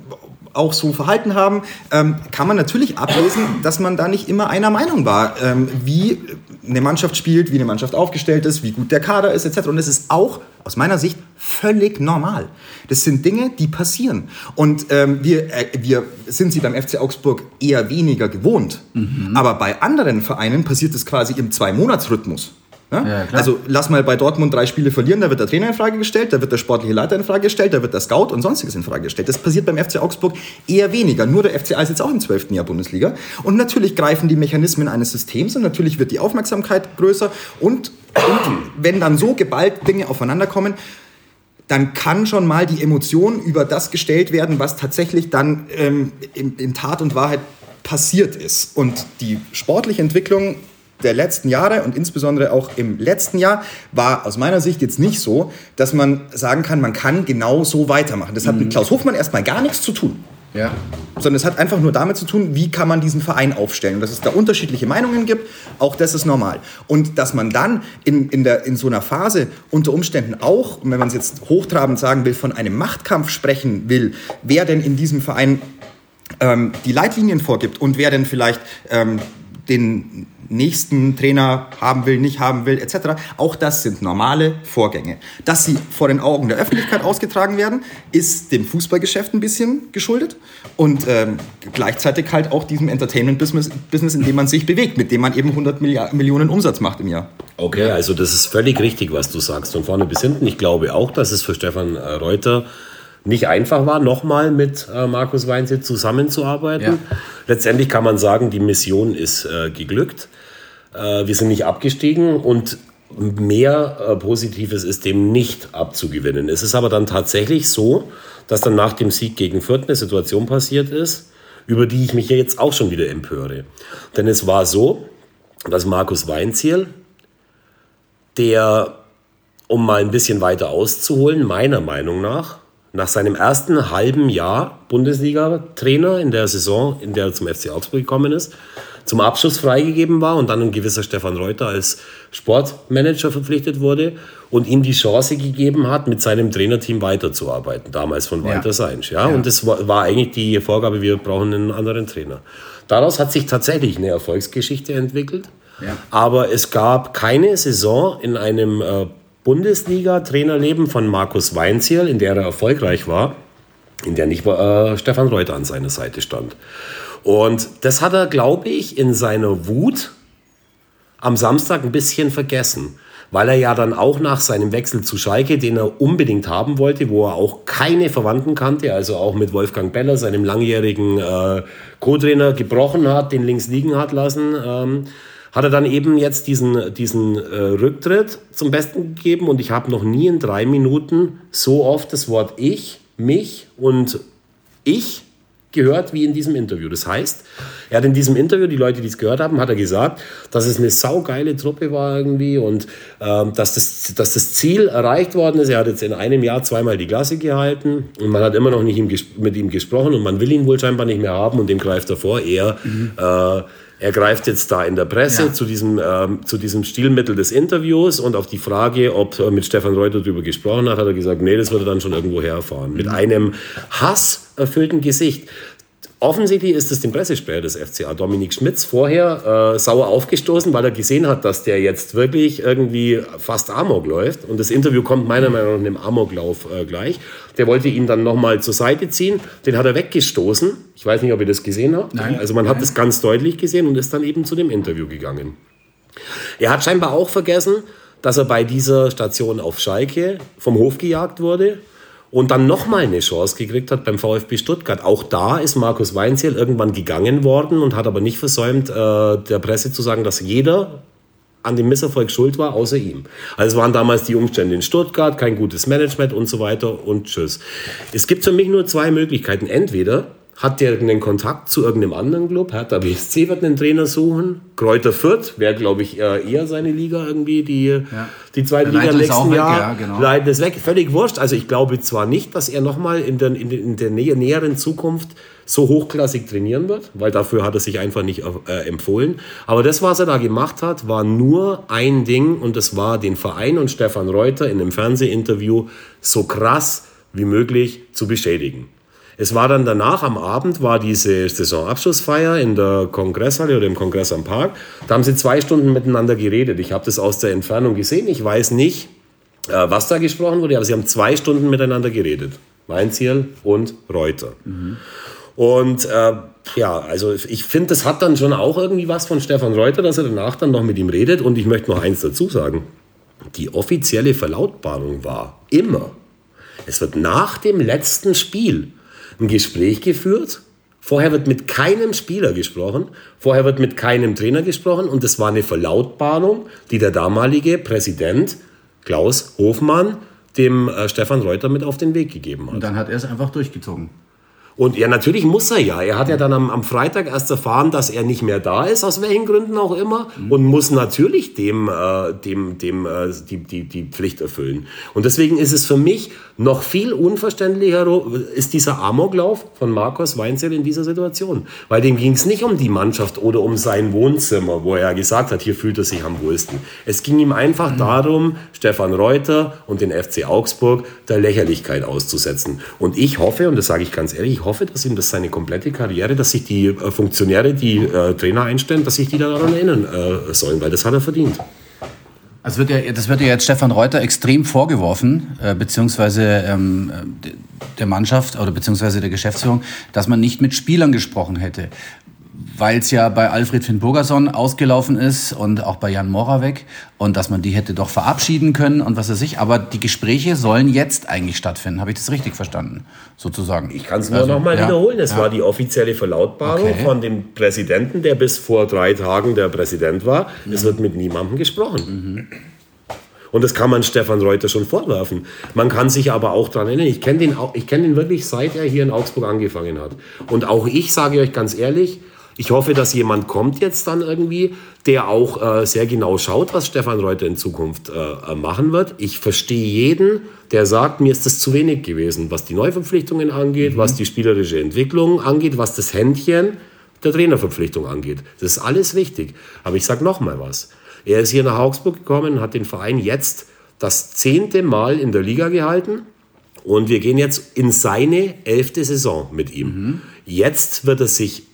auch so verhalten haben, ähm, kann man natürlich ablesen, dass man da nicht immer einer Meinung war, ähm, wie eine Mannschaft spielt, wie eine Mannschaft aufgestellt ist, wie gut der Kader ist, etc. Und es ist auch aus meiner Sicht völlig normal. Das sind Dinge, die passieren. Und ähm, wir, äh, wir sind sie beim FC Augsburg eher weniger gewohnt. Mhm. Aber bei anderen Vereinen passiert es quasi im Zwei-Monats-Rhythmus. Ja? Also lass mal bei Dortmund drei Spiele verlieren, da wird der Trainer in Frage gestellt, da wird der sportliche Leiter in Frage gestellt, da wird der Scout und sonstiges in Frage gestellt. Das passiert beim FC Augsburg eher weniger. Nur der FCA ist jetzt auch im zwölften Jahr Bundesliga. Und natürlich greifen die Mechanismen eines Systems und natürlich wird die Aufmerksamkeit größer. Und, und wenn dann so geballt Dinge aufeinander kommen, dann kann schon mal die Emotion über das gestellt werden, was tatsächlich dann ähm, in, in Tat und Wahrheit passiert ist. Und die sportliche Entwicklung der letzten Jahre und insbesondere auch im letzten Jahr war aus meiner Sicht jetzt nicht so, dass man sagen kann, man kann genau so weitermachen. Das hat mhm. mit Klaus Hofmann erstmal gar nichts zu tun. Ja. Sondern es hat einfach nur damit zu tun, wie kann man diesen Verein aufstellen. Und dass es da unterschiedliche Meinungen gibt, auch das ist normal. Und dass man dann in, in, der, in so einer Phase unter Umständen auch, wenn man es jetzt hochtrabend sagen will, von einem Machtkampf sprechen will, wer denn in diesem Verein ähm, die Leitlinien vorgibt und wer denn vielleicht ähm, den nächsten Trainer haben will, nicht haben will, etc. Auch das sind normale Vorgänge. Dass sie vor den Augen der Öffentlichkeit ausgetragen werden, ist dem Fußballgeschäft ein bisschen geschuldet und ähm, gleichzeitig halt auch diesem Entertainment-Business, Business, in dem man sich bewegt, mit dem man eben 100 Milliard Millionen Umsatz macht im Jahr. Okay, also das ist völlig richtig, was du sagst, von vorne bis hinten. Ich glaube auch, dass es für Stefan äh, Reuter nicht einfach war, nochmal mit äh, Markus Weinzel zusammenzuarbeiten. Ja. Letztendlich kann man sagen, die Mission ist äh, geglückt. Äh, wir sind nicht abgestiegen und mehr äh, Positives ist dem nicht abzugewinnen. Es ist aber dann tatsächlich so, dass dann nach dem Sieg gegen Fürth eine Situation passiert ist, über die ich mich jetzt auch schon wieder empöre. Denn es war so, dass Markus Weinziel, der, um mal ein bisschen weiter auszuholen, meiner Meinung nach, nach seinem ersten halben Jahr Bundesliga-Trainer in der Saison, in der er zum FC Augsburg gekommen ist, zum Abschluss freigegeben war und dann ein gewisser Stefan Reuter als Sportmanager verpflichtet wurde und ihm die Chance gegeben hat, mit seinem Trainerteam weiterzuarbeiten, damals von Walter ja. Seinsch. Ja? ja? Und das war, war eigentlich die Vorgabe, wir brauchen einen anderen Trainer. Daraus hat sich tatsächlich eine Erfolgsgeschichte entwickelt. Ja. Aber es gab keine Saison in einem äh, Bundesliga-Trainerleben von Markus Weinziel, in der er erfolgreich war, in der nicht äh, Stefan Reuter an seiner Seite stand. Und das hat er, glaube ich, in seiner Wut am Samstag ein bisschen vergessen, weil er ja dann auch nach seinem Wechsel zu Schalke, den er unbedingt haben wollte, wo er auch keine Verwandten kannte, also auch mit Wolfgang Beller, seinem langjährigen äh, Co-Trainer, gebrochen hat, den links liegen hat lassen, ähm, hat er dann eben jetzt diesen, diesen äh, Rücktritt zum Besten gegeben und ich habe noch nie in drei Minuten so oft das Wort ich, mich und ich gehört wie in diesem Interview. Das heißt, er hat in diesem Interview, die Leute, die es gehört haben, hat er gesagt, dass es eine saugeile Truppe war irgendwie und ähm, dass, das, dass das Ziel erreicht worden ist. Er hat jetzt in einem Jahr zweimal die Klasse gehalten und man hat immer noch nicht mit ihm gesprochen und man will ihn wohl scheinbar nicht mehr haben und dem greift er vor. Er mhm. äh, er greift jetzt da in der Presse ja. zu, diesem, ähm, zu diesem Stilmittel des Interviews und auf die Frage, ob er mit Stefan Reuter darüber gesprochen hat, hat er gesagt, nee, das wird er dann schon irgendwo herfahren. Mit einem hasserfüllten Gesicht. Offensichtlich ist es dem Pressesprecher des FCA, Dominik Schmitz, vorher äh, sauer aufgestoßen, weil er gesehen hat, dass der jetzt wirklich irgendwie fast Amok läuft. Und das Interview kommt meiner Meinung nach einem Amoklauf äh, gleich. Der wollte ihn dann nochmal zur Seite ziehen. Den hat er weggestoßen. Ich weiß nicht, ob ihr das gesehen habt. Nein. Also man hat das ganz deutlich gesehen und ist dann eben zu dem Interview gegangen. Er hat scheinbar auch vergessen, dass er bei dieser Station auf Schalke vom Hof gejagt wurde und dann nochmal eine Chance gekriegt hat beim VfB Stuttgart. Auch da ist Markus Weinziel irgendwann gegangen worden und hat aber nicht versäumt, äh, der Presse zu sagen, dass jeder an dem Misserfolg schuld war, außer ihm. Also es waren damals die Umstände in Stuttgart, kein gutes Management und so weiter und tschüss. Es gibt für mich nur zwei Möglichkeiten. Entweder hat der einen Kontakt zu irgendeinem anderen Club? Hertha BSC wird einen Trainer suchen. Kräuter Fürth wäre, glaube ich, eher seine Liga irgendwie, die, ja. die zweite Liga im nächsten Jahr. Ja, genau. Es weg. Völlig wurscht. Also ich glaube zwar nicht, dass er nochmal in der, in, in der näheren Zukunft so hochklassig trainieren wird, weil dafür hat er sich einfach nicht äh, empfohlen. Aber das, was er da gemacht hat, war nur ein Ding und das war den Verein und Stefan Reuter in einem Fernsehinterview so krass wie möglich zu beschädigen. Es war dann danach am Abend, war diese Saisonabschlussfeier in der Kongresshalle oder im Kongress am Park. Da haben sie zwei Stunden miteinander geredet. Ich habe das aus der Entfernung gesehen. Ich weiß nicht, äh, was da gesprochen wurde, aber sie haben zwei Stunden miteinander geredet. Weinziel und Reuter. Mhm. Und äh, ja, also ich finde, das hat dann schon auch irgendwie was von Stefan Reuter, dass er danach dann noch mit ihm redet. Und ich möchte noch eins dazu sagen. Die offizielle Verlautbarung war immer, es wird nach dem letzten Spiel ein Gespräch geführt. Vorher wird mit keinem Spieler gesprochen, vorher wird mit keinem Trainer gesprochen und es war eine Verlautbarung, die der damalige Präsident Klaus Hofmann dem äh, Stefan Reuter mit auf den Weg gegeben hat. Und dann hat er es einfach durchgezogen. Und ja, natürlich muss er ja. Er hat ja dann am, am Freitag erst erfahren, dass er nicht mehr da ist, aus welchen Gründen auch immer, mhm. und muss natürlich dem, äh, dem, dem äh, die, die, die Pflicht erfüllen. Und deswegen ist es für mich noch viel unverständlicher, ist dieser Amoklauf von Markus Weinzel in dieser Situation. Weil dem ging es nicht um die Mannschaft oder um sein Wohnzimmer, wo er gesagt hat, hier fühlt er sich am wohlsten. Es ging ihm einfach mhm. darum, Stefan Reuter und den FC Augsburg der Lächerlichkeit auszusetzen. Und ich hoffe, und das sage ich ganz ehrlich, ich hoffe, dass ihm das seine komplette Karriere, dass sich die äh, Funktionäre, die äh, Trainer einstellen, dass sich die daran erinnern äh, sollen, weil das hat er verdient. Also wird ja, das wird ja jetzt Stefan Reuter extrem vorgeworfen, äh, beziehungsweise ähm, der Mannschaft oder beziehungsweise der Geschäftsführung, dass man nicht mit Spielern gesprochen hätte weil es ja bei Alfred Finn Burgerson ausgelaufen ist und auch bei Jan Moravec und dass man die hätte doch verabschieden können und was weiß ich. Aber die Gespräche sollen jetzt eigentlich stattfinden. Habe ich das richtig verstanden, sozusagen? Ich kann es nur also, noch mal ja, wiederholen. Es ja. war die offizielle Verlautbarung okay. von dem Präsidenten, der bis vor drei Tagen der Präsident war. Mhm. Es wird mit niemandem gesprochen. Mhm. Und das kann man Stefan Reuter schon vorwerfen. Man kann sich aber auch daran erinnern, ich kenne den, kenn den wirklich, seit er hier in Augsburg angefangen hat. Und auch ich sage euch ganz ehrlich, ich hoffe, dass jemand kommt jetzt dann irgendwie, der auch äh, sehr genau schaut, was Stefan Reuter in Zukunft äh, machen wird. Ich verstehe jeden, der sagt, mir ist das zu wenig gewesen, was die Neuverpflichtungen angeht, mhm. was die spielerische Entwicklung angeht, was das Händchen der Trainerverpflichtung angeht. Das ist alles wichtig. Aber ich sage noch mal was. Er ist hier nach Augsburg gekommen und hat den Verein jetzt das zehnte Mal in der Liga gehalten. Und wir gehen jetzt in seine elfte Saison mit ihm. Mhm. Jetzt wird er sich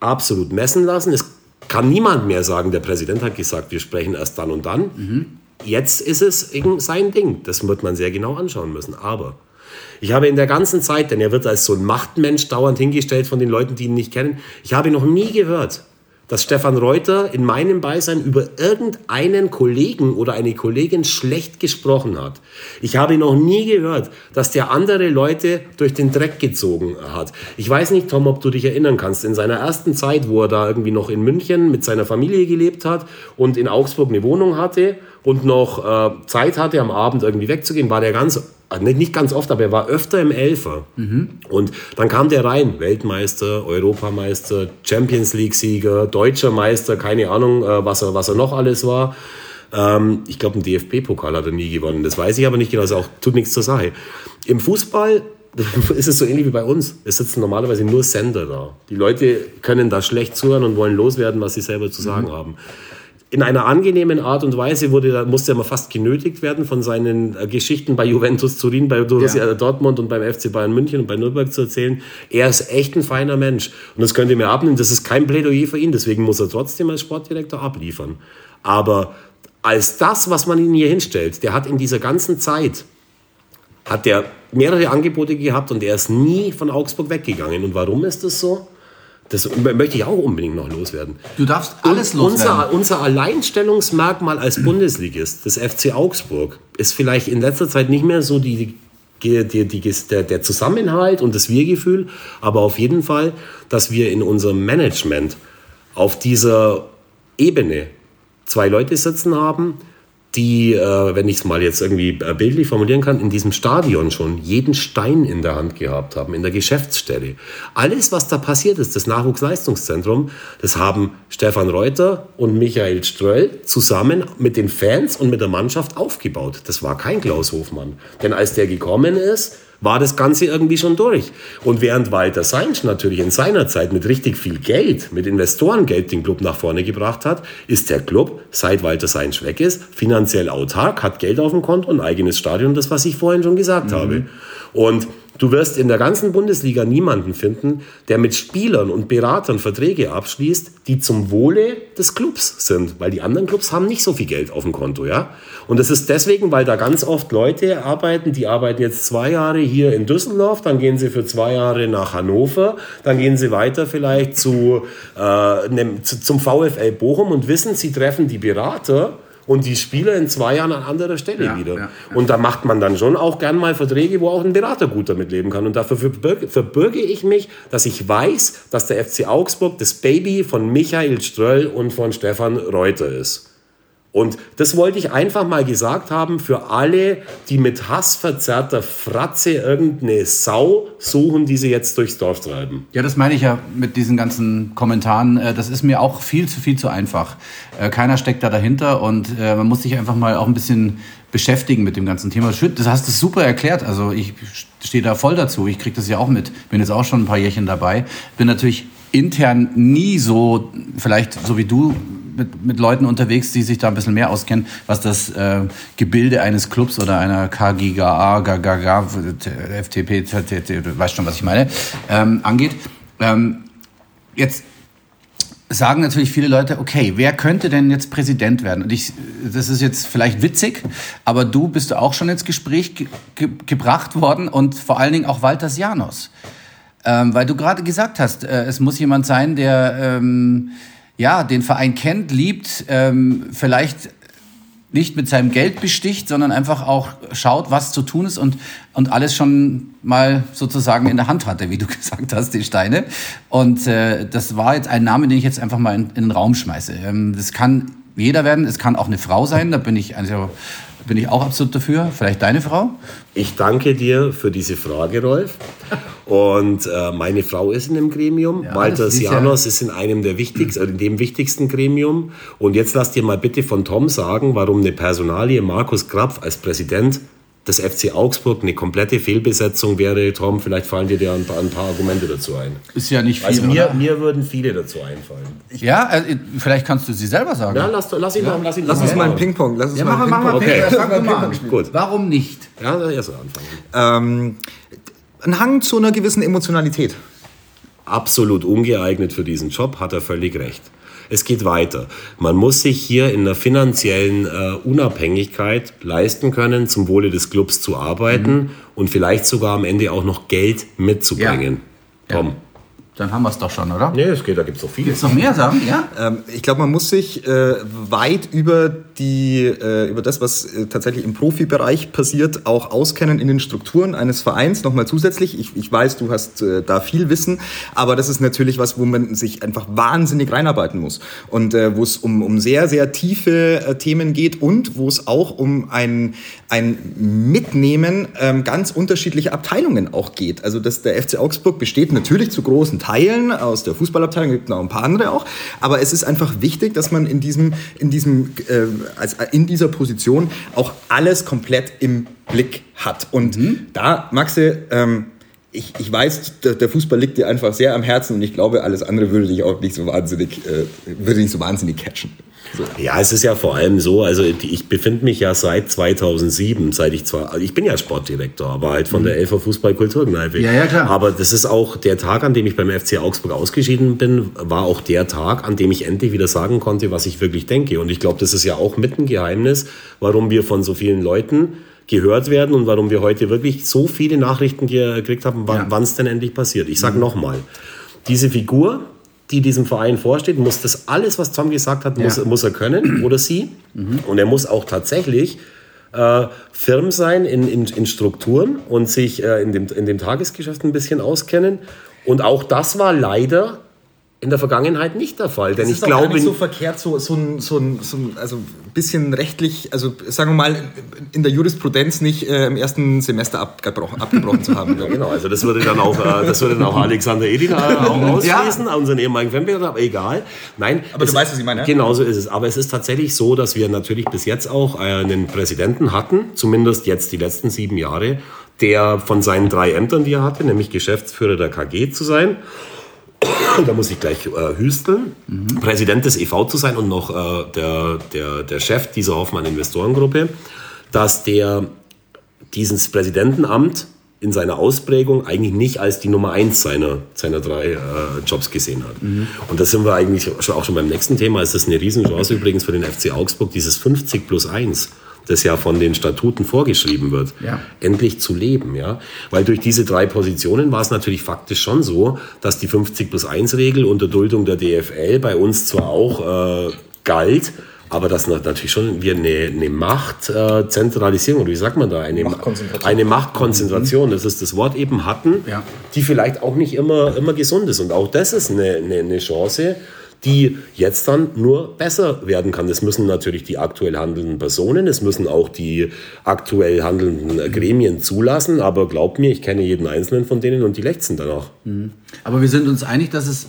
absolut messen lassen. Es kann niemand mehr sagen, der Präsident hat gesagt, wir sprechen erst dann und dann. Mhm. Jetzt ist es eben sein Ding. Das wird man sehr genau anschauen müssen. Aber ich habe in der ganzen Zeit, denn er wird als so ein Machtmensch dauernd hingestellt von den Leuten, die ihn nicht kennen, ich habe noch nie gehört, dass Stefan Reuter in meinem Beisein über irgendeinen Kollegen oder eine Kollegin schlecht gesprochen hat. Ich habe noch nie gehört, dass der andere Leute durch den Dreck gezogen hat. Ich weiß nicht, Tom, ob du dich erinnern kannst, in seiner ersten Zeit, wo er da irgendwie noch in München mit seiner Familie gelebt hat und in Augsburg eine Wohnung hatte und noch äh, Zeit hatte, am Abend irgendwie wegzugehen, war der ganz Ah, nicht ganz oft, aber er war öfter im Elfer. Mhm. Und dann kam der rein, Weltmeister, Europameister, Champions League-Sieger, deutscher Meister, keine Ahnung, äh, was er, was er noch alles war. Ähm, ich glaube, einen DFB-Pokal hat er nie gewonnen. Das weiß ich aber nicht genau, das auch, tut nichts zur Sache. Im Fußball [laughs] ist es so ähnlich wie bei uns. Es sitzen normalerweise nur Sender da. Die Leute können da schlecht zuhören und wollen loswerden, was sie selber zu sagen mhm. haben in einer angenehmen Art und Weise wurde, musste er mal fast genötigt werden von seinen äh, Geschichten bei Juventus Turin, bei Borussia ja. Dortmund und beim FC Bayern München und bei Nürnberg zu erzählen. Er ist echt ein feiner Mensch. Und das könnt ihr mir abnehmen. Das ist kein Plädoyer für ihn. Deswegen muss er trotzdem als Sportdirektor abliefern. Aber als das, was man ihn hier hinstellt, der hat in dieser ganzen Zeit, hat der mehrere Angebote gehabt und er ist nie von Augsburg weggegangen. Und warum ist das so? Das möchte ich auch unbedingt noch loswerden. Du darfst alles Und loswerden. Unser, unser Alleinstellungsmerkmal als Bundesligist, des FC Augsburg, ist vielleicht in letzter Zeit nicht mehr so die, die, die, die, der, der Zusammenhalt und das Wir-Gefühl, aber auf jeden Fall, dass wir in unserem Management auf dieser Ebene zwei Leute sitzen haben, die, äh, wenn ich es mal jetzt irgendwie äh, bildlich formulieren kann, in diesem Stadion schon jeden Stein in der Hand gehabt haben, in der Geschäftsstelle. Alles, was da passiert ist, das Nachwuchsleistungszentrum, das haben Stefan Reuter und Michael Ströll zusammen mit den Fans und mit der Mannschaft aufgebaut. Das war kein Klaus Hofmann. Denn als der gekommen ist, war das Ganze irgendwie schon durch. Und während Walter Seinsch natürlich in seiner Zeit mit richtig viel Geld, mit Investorengeld den Club nach vorne gebracht hat, ist der Club, seit Walter Seinsch weg ist, finanziell autark, hat Geld auf dem Konto und ein eigenes Stadion, das was ich vorhin schon gesagt mhm. habe. Und Du wirst in der ganzen Bundesliga niemanden finden, der mit Spielern und Beratern Verträge abschließt, die zum Wohle des Clubs sind, weil die anderen Clubs haben nicht so viel Geld auf dem Konto, ja? Und das ist deswegen, weil da ganz oft Leute arbeiten, die arbeiten jetzt zwei Jahre hier in Düsseldorf, dann gehen sie für zwei Jahre nach Hannover, dann gehen sie weiter vielleicht zu, äh, nem, zum VfL Bochum und wissen, sie treffen die Berater und die Spieler in zwei Jahren an anderer Stelle ja, wieder. Ja, ja. Und da macht man dann schon auch gern mal Verträge, wo auch ein Berater gut damit leben kann. Und dafür verbürge ich mich, dass ich weiß, dass der FC Augsburg das Baby von Michael Ströll und von Stefan Reuter ist. Und das wollte ich einfach mal gesagt haben für alle, die mit hassverzerrter Fratze irgendeine Sau suchen, die sie jetzt durchs Dorf treiben. Ja, das meine ich ja mit diesen ganzen Kommentaren. Äh, das ist mir auch viel zu viel zu einfach. Äh, keiner steckt da dahinter und äh, man muss sich einfach mal auch ein bisschen beschäftigen mit dem ganzen Thema. Das hast du super erklärt. Also ich stehe da voll dazu. Ich kriege das ja auch mit. Bin jetzt auch schon ein paar Jährchen dabei. Bin natürlich intern nie so, vielleicht so wie du, mit, mit Leuten unterwegs, die sich da ein bisschen mehr auskennen, was das äh, Gebilde eines Clubs oder einer KGGA, GAGA, FTP, du weißt schon, was ich meine, ähm, angeht. Ähm, jetzt sagen natürlich viele Leute, okay, wer könnte denn jetzt Präsident werden? Und ich, das ist jetzt vielleicht witzig, aber du bist auch schon ins Gespräch ge ge gebracht worden und vor allen Dingen auch Walter Janos. Ähm, weil du gerade gesagt hast, äh, es muss jemand sein, der ähm, ja, den Verein kennt, liebt, ähm, vielleicht nicht mit seinem Geld besticht, sondern einfach auch schaut, was zu tun ist und, und alles schon mal sozusagen in der Hand hatte, wie du [laughs] gesagt hast, die Steine. Und äh, das war jetzt ein Name, den ich jetzt einfach mal in, in den Raum schmeiße. Ähm, das kann jeder werden, es kann auch eine Frau sein, da bin ich also bin ich auch absolut dafür. Vielleicht deine Frau? Ich danke dir für diese Frage, Rolf. Und äh, meine Frau ist in dem Gremium. Ja, Walter Sianos ja. ist in einem der wichtigsten, also in dem wichtigsten Gremium. Und jetzt lass dir mal bitte von Tom sagen, warum eine Personalie Markus Krapf als Präsident des FC Augsburg eine komplette Fehlbesetzung wäre, Tom, vielleicht fallen dir ein paar, ein paar Argumente dazu ein. Ist ja nicht also viel. Also mir, mir würden viele dazu einfallen. Ja, äh, vielleicht kannst du sie selber sagen. Ja, lass, lass ihn ja. mal, lass ihn Lass uns mal ein Ping-Pong. Lass uns ja, mal ein Ping-Pong. Okay. Ping [laughs] mal Gut. Warum nicht? Ja, erst anfangen. Ähm, ein Hang zu einer gewissen Emotionalität. Absolut ungeeignet für diesen Job, hat er völlig recht es geht weiter. Man muss sich hier in der finanziellen äh, Unabhängigkeit leisten können, zum Wohle des Clubs zu arbeiten mhm. und vielleicht sogar am Ende auch noch Geld mitzubringen. Ja. Tom. Ja. Dann haben wir es doch schon, oder? Nee, es geht, da gibt es noch viele. Gibt noch mehr Sachen, ja? Ähm, ich glaube, man muss sich äh, weit über, die, äh, über das, was äh, tatsächlich im Profibereich passiert, auch auskennen in den Strukturen eines Vereins. Nochmal zusätzlich, ich, ich weiß, du hast äh, da viel Wissen, aber das ist natürlich was, wo man sich einfach wahnsinnig reinarbeiten muss. Und äh, wo es um, um sehr, sehr tiefe äh, Themen geht und wo es auch um ein, ein Mitnehmen ähm, ganz unterschiedlicher Abteilungen auch geht. Also dass der FC Augsburg besteht natürlich zu großen Teilen aus der Fußballabteilung, gibt noch ein paar andere auch, aber es ist einfach wichtig, dass man in diesem, in diesem, äh, als, in dieser Position auch alles komplett im Blick hat. Und mhm. da, Maxe, ähm, ich, ich weiß, der, Fußball liegt dir einfach sehr am Herzen und ich glaube, alles andere würde dich auch nicht so wahnsinnig, äh, würde nicht so wahnsinnig catchen. So. Ja, es ist ja vor allem so, also ich befinde mich ja seit 2007, seit ich zwar, also ich bin ja Sportdirektor, aber halt von mhm. der Elfer Fußball-Kulturkneipe. Ja, ja, klar. Aber das ist auch der Tag, an dem ich beim FC Augsburg ausgeschieden bin, war auch der Tag, an dem ich endlich wieder sagen konnte, was ich wirklich denke. Und ich glaube, das ist ja auch mit ein Geheimnis, warum wir von so vielen Leuten gehört werden und warum wir heute wirklich so viele Nachrichten gekriegt haben, wann es denn endlich passiert. Ich sage mhm. nochmal, diese Figur, die diesem Verein vorsteht, muss das alles, was Tom gesagt hat, muss, ja. muss er können [clears throat] oder sie. Mhm. Und er muss auch tatsächlich äh, firm sein in, in, in Strukturen und sich äh, in, dem, in dem Tagesgeschäft ein bisschen auskennen. Und auch das war leider in der Vergangenheit nicht der Fall. Denn das ich glaube. Gar nicht so verkehrt, so, so, ein, so, ein, so ein also bisschen rechtlich, also sagen wir mal, in der Jurisprudenz nicht äh, im ersten Semester abgebrochen, abgebrochen zu haben. [laughs] ja, genau, also das würde dann auch, äh, das würde dann auch Alexander Edina [laughs] auch ausschließen, ja. unseren ehemaligen Fanberater, aber egal. Nein. Aber du weißt, was ich meine. Ja? Genau so ist es. Aber es ist tatsächlich so, dass wir natürlich bis jetzt auch einen Präsidenten hatten, zumindest jetzt die letzten sieben Jahre, der von seinen drei Ämtern, die er hatte, nämlich Geschäftsführer der KG zu sein, [coughs] da muss ich gleich äh, hüsteln, mhm. Präsident des EV zu sein und noch äh, der, der, der Chef dieser Hoffmann Investorengruppe, dass der dieses Präsidentenamt in seiner Ausprägung eigentlich nicht als die Nummer eins seiner, seiner drei äh, Jobs gesehen hat. Mhm. Und da sind wir eigentlich auch schon beim nächsten Thema. Es ist eine Riesenchance übrigens für den FC Augsburg, dieses 50 plus 1 das ja von den Statuten vorgeschrieben wird, ja. endlich zu leben. Ja? Weil durch diese drei Positionen war es natürlich faktisch schon so, dass die 50 plus 1 Regel unter Duldung der DFL bei uns zwar auch äh, galt, aber dass natürlich schon wir eine, eine Machtzentralisierung, oder wie sagt man da, eine Machtkonzentration, eine Machtkonzentration das ist das Wort eben hatten, ja. die vielleicht auch nicht immer, immer gesund ist. Und auch das ist eine, eine, eine Chance, die jetzt dann nur besser werden kann. Es müssen natürlich die aktuell handelnden Personen, es müssen auch die aktuell handelnden Gremien zulassen, aber glaubt mir, ich kenne jeden einzelnen von denen und die lechzen danach. Mhm. Aber wir sind uns einig, dass es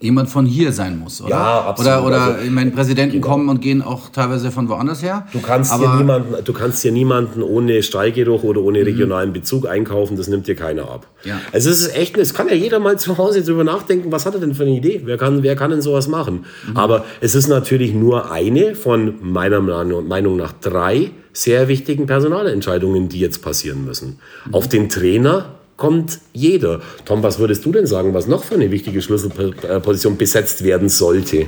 jemand von hier sein muss, oder? Ja, absolut. Oder, oder also, ich meine, Präsidenten genau. kommen und gehen auch teilweise von woanders her. Du kannst, hier niemanden, du kannst hier niemanden ohne Stallgeruch oder ohne mhm. regionalen Bezug einkaufen, das nimmt dir keiner ab. Ja. Also es ist echt, es kann ja jeder mal zu Hause drüber nachdenken, was hat er denn für eine Idee? Wer kann, wer kann denn sowas machen? Mhm. Aber es ist natürlich nur eine von meiner Meinung nach drei sehr wichtigen Personalentscheidungen, die jetzt passieren müssen. Mhm. Auf den Trainer kommt jeder. Tom, was würdest du denn sagen, was noch für eine wichtige Schlüsselposition besetzt werden sollte?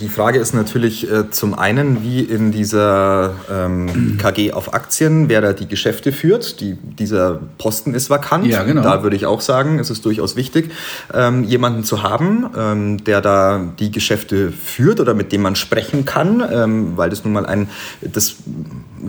Die Frage ist natürlich äh, zum einen, wie in dieser ähm, KG auf Aktien, wer da die Geschäfte führt. Die, dieser Posten ist vakant. Ja, genau. Da würde ich auch sagen, es ist durchaus wichtig, ähm, jemanden zu haben, ähm, der da die Geschäfte führt oder mit dem man sprechen kann, ähm, weil das nun mal ein das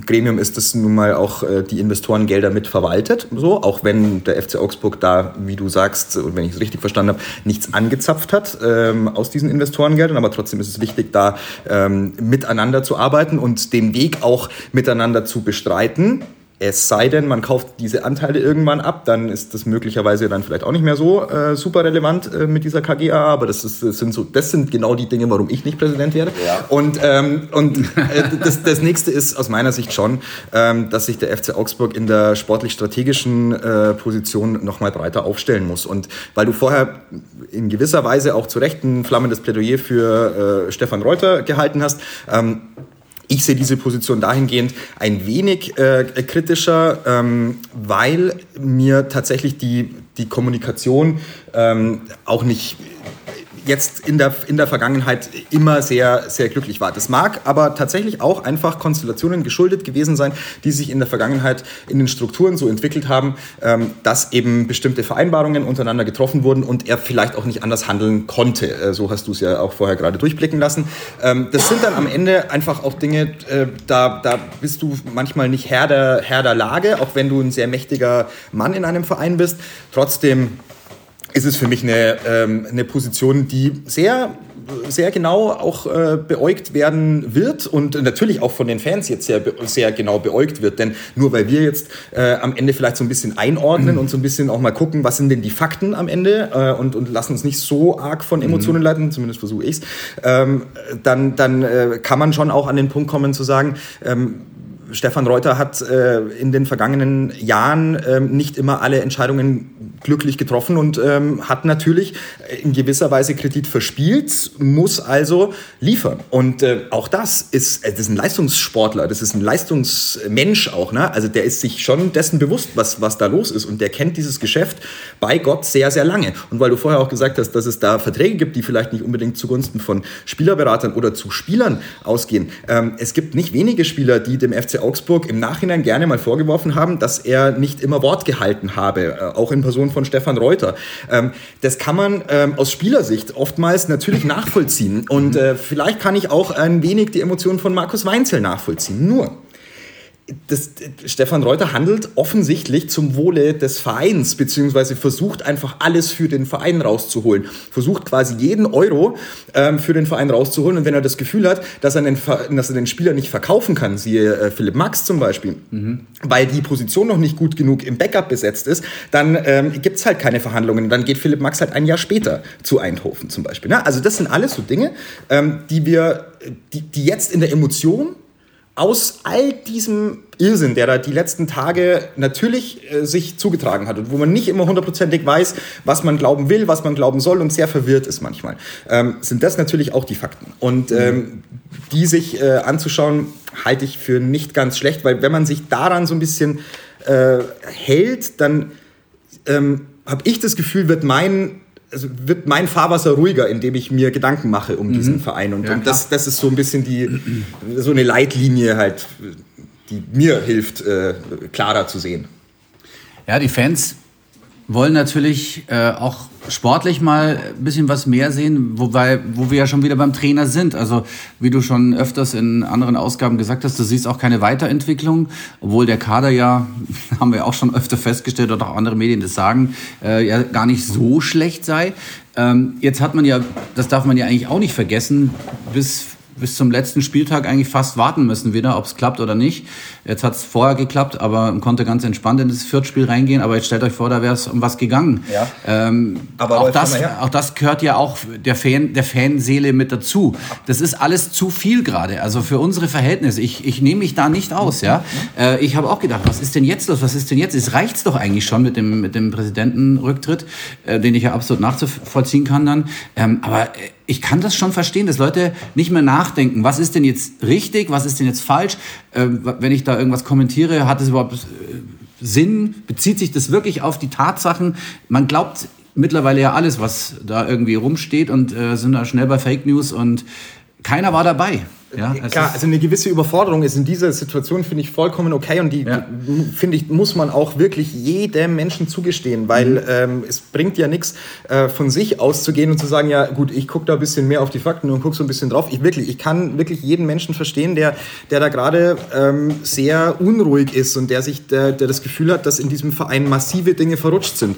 Gremium ist, das nun mal auch äh, die Investorengelder mit verwaltet. So, auch wenn der FC Augsburg da, wie du sagst, und wenn ich es richtig verstanden habe, nichts angezapft hat ähm, aus diesen Investorengeldern, aber trotzdem ist ist es wichtig, da ähm, miteinander zu arbeiten und den Weg auch miteinander zu bestreiten. Es sei denn, man kauft diese Anteile irgendwann ab, dann ist das möglicherweise dann vielleicht auch nicht mehr so äh, super relevant äh, mit dieser KGA. Aber das, ist, das, sind so, das sind genau die Dinge, warum ich nicht Präsident werde. Ja. Und, ähm, und äh, das, das nächste ist aus meiner Sicht schon, ähm, dass sich der FC Augsburg in der sportlich-strategischen äh, Position nochmal breiter aufstellen muss. Und weil du vorher in gewisser Weise auch zu Recht ein flammendes Plädoyer für äh, Stefan Reuter gehalten hast, ähm, ich sehe diese Position dahingehend ein wenig äh, kritischer, ähm, weil mir tatsächlich die, die Kommunikation ähm, auch nicht jetzt in der, in der Vergangenheit immer sehr, sehr glücklich war. Das mag aber tatsächlich auch einfach Konstellationen geschuldet gewesen sein, die sich in der Vergangenheit in den Strukturen so entwickelt haben, ähm, dass eben bestimmte Vereinbarungen untereinander getroffen wurden und er vielleicht auch nicht anders handeln konnte. Äh, so hast du es ja auch vorher gerade durchblicken lassen. Ähm, das sind dann am Ende einfach auch Dinge, äh, da, da bist du manchmal nicht Herr der, Herr der Lage, auch wenn du ein sehr mächtiger Mann in einem Verein bist. Trotzdem ist es für mich eine, ähm, eine Position, die sehr sehr genau auch äh, beäugt werden wird und natürlich auch von den Fans jetzt sehr, sehr genau beäugt wird. Denn nur weil wir jetzt äh, am Ende vielleicht so ein bisschen einordnen und so ein bisschen auch mal gucken, was sind denn die Fakten am Ende äh, und, und lassen uns nicht so arg von Emotionen mhm. leiten, zumindest versuche ich es, ähm, dann, dann äh, kann man schon auch an den Punkt kommen zu sagen, ähm, Stefan Reuter hat äh, in den vergangenen Jahren ähm, nicht immer alle Entscheidungen glücklich getroffen und ähm, hat natürlich in gewisser Weise Kredit verspielt, muss also liefern. Und äh, auch das ist, äh, das ist ein Leistungssportler, das ist ein Leistungsmensch auch. Ne? Also der ist sich schon dessen bewusst, was, was da los ist und der kennt dieses Geschäft bei Gott sehr, sehr lange. Und weil du vorher auch gesagt hast, dass es da Verträge gibt, die vielleicht nicht unbedingt zugunsten von Spielerberatern oder zu Spielern ausgehen. Ähm, es gibt nicht wenige Spieler, die dem FC Augsburg im Nachhinein gerne mal vorgeworfen haben, dass er nicht immer Wort gehalten habe, äh, auch in Person von Stefan Reuter. Ähm, das kann man ähm, aus Spielersicht oftmals natürlich nachvollziehen. Und äh, vielleicht kann ich auch ein wenig die Emotionen von Markus Weinzel nachvollziehen. Nur, das, Stefan Reuter handelt offensichtlich zum Wohle des Vereins, beziehungsweise versucht einfach alles für den Verein rauszuholen. Versucht quasi jeden Euro ähm, für den Verein rauszuholen. Und wenn er das Gefühl hat, dass er den, dass er den Spieler nicht verkaufen kann, siehe äh, Philipp Max zum Beispiel, mhm. weil die Position noch nicht gut genug im Backup besetzt ist, dann ähm, gibt es halt keine Verhandlungen. Dann geht Philipp Max halt ein Jahr später zu Eindhoven zum Beispiel. Ne? Also das sind alles so Dinge, ähm, die wir, die, die jetzt in der Emotion aus all diesem Irrsinn, der da die letzten Tage natürlich äh, sich zugetragen hat und wo man nicht immer hundertprozentig weiß, was man glauben will, was man glauben soll und sehr verwirrt ist manchmal, ähm, sind das natürlich auch die Fakten. Und ähm, die sich äh, anzuschauen, halte ich für nicht ganz schlecht, weil wenn man sich daran so ein bisschen äh, hält, dann ähm, habe ich das Gefühl, wird mein also wird mein Fahrwasser ruhiger, indem ich mir Gedanken mache um mhm. diesen Verein. Und, ja, und das, das ist so ein bisschen die, so eine Leitlinie halt, die mir hilft, äh, klarer zu sehen. Ja, die Fans wollen natürlich äh, auch sportlich mal ein bisschen was mehr sehen, wobei, wo wir ja schon wieder beim Trainer sind. Also wie du schon öfters in anderen Ausgaben gesagt hast, du siehst auch keine Weiterentwicklung, obwohl der Kader ja, [laughs] haben wir auch schon öfter festgestellt oder auch andere Medien das sagen, äh, ja gar nicht so schlecht sei. Ähm, jetzt hat man ja, das darf man ja eigentlich auch nicht vergessen, bis bis zum letzten Spieltag eigentlich fast warten müssen wieder, ob es klappt oder nicht. Jetzt hat es vorher geklappt, aber man konnte ganz entspannt in das Viertspiel reingehen. Aber jetzt stellt euch vor, da wäre es um was gegangen. Ja. Ähm, aber auch das, auch das gehört ja auch der, Fan, der Fanseele mit dazu. Das ist alles zu viel gerade. Also für unsere Verhältnisse. Ich, ich nehme mich da nicht aus. Ja? Äh, ich habe auch gedacht, was ist denn jetzt los? Was ist denn jetzt? Es reicht doch eigentlich schon mit dem, mit dem Präsidentenrücktritt, äh, den ich ja absolut nachzuvollziehen kann dann. Ähm, aber äh, ich kann das schon verstehen, dass Leute nicht mehr nachdenken, was ist denn jetzt richtig, was ist denn jetzt falsch. Äh, wenn ich da irgendwas kommentiere, hat es überhaupt äh, Sinn? Bezieht sich das wirklich auf die Tatsachen? Man glaubt mittlerweile ja alles, was da irgendwie rumsteht und äh, sind da schnell bei Fake News und keiner war dabei. Ja, Klar, also eine gewisse Überforderung ist in dieser Situation, finde ich, vollkommen okay und die, ja. finde ich, muss man auch wirklich jedem Menschen zugestehen, weil mhm. ähm, es bringt ja nichts, äh, von sich auszugehen und zu sagen, ja gut, ich gucke da ein bisschen mehr auf die Fakten und gucke so ein bisschen drauf. Ich wirklich, ich kann wirklich jeden Menschen verstehen, der, der da gerade ähm, sehr unruhig ist und der sich, der, der das Gefühl hat, dass in diesem Verein massive Dinge verrutscht sind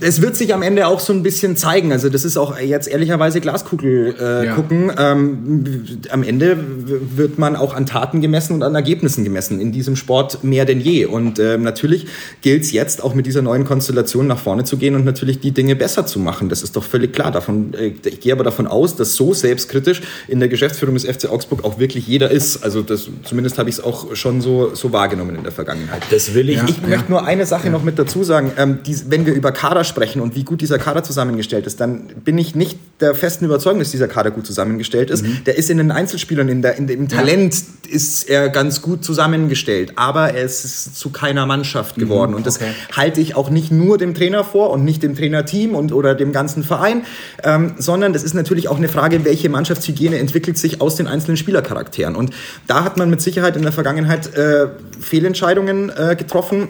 es wird sich am Ende auch so ein bisschen zeigen. Also das ist auch jetzt ehrlicherweise Glaskugel äh, ja. gucken. Ähm, am Ende wird man auch an Taten gemessen und an Ergebnissen gemessen in diesem Sport mehr denn je. Und äh, natürlich gilt es jetzt auch mit dieser neuen Konstellation nach vorne zu gehen und natürlich die Dinge besser zu machen. Das ist doch völlig klar. Davon, äh, ich gehe aber davon aus, dass so selbstkritisch in der Geschäftsführung des FC Augsburg auch wirklich jeder ist. Also das, zumindest habe ich es auch schon so, so wahrgenommen in der Vergangenheit. Das will ich. Ja, ich ja. möchte nur eine Sache noch mit dazu sagen. Ähm, die, wenn wir über Kader sprechen und wie gut dieser Kader zusammengestellt ist, dann bin ich nicht der festen Überzeugung, dass dieser Kader gut zusammengestellt ist. Mhm. Der ist in den Einzelspielern, in der, in dem Talent ja. ist er ganz gut zusammengestellt, aber er ist zu keiner Mannschaft geworden. Mhm, und das okay. halte ich auch nicht nur dem Trainer vor und nicht dem Trainerteam und oder dem ganzen Verein, ähm, sondern das ist natürlich auch eine Frage, welche Mannschaftshygiene entwickelt sich aus den einzelnen Spielercharakteren. Und da hat man mit Sicherheit in der Vergangenheit äh, Fehlentscheidungen äh, getroffen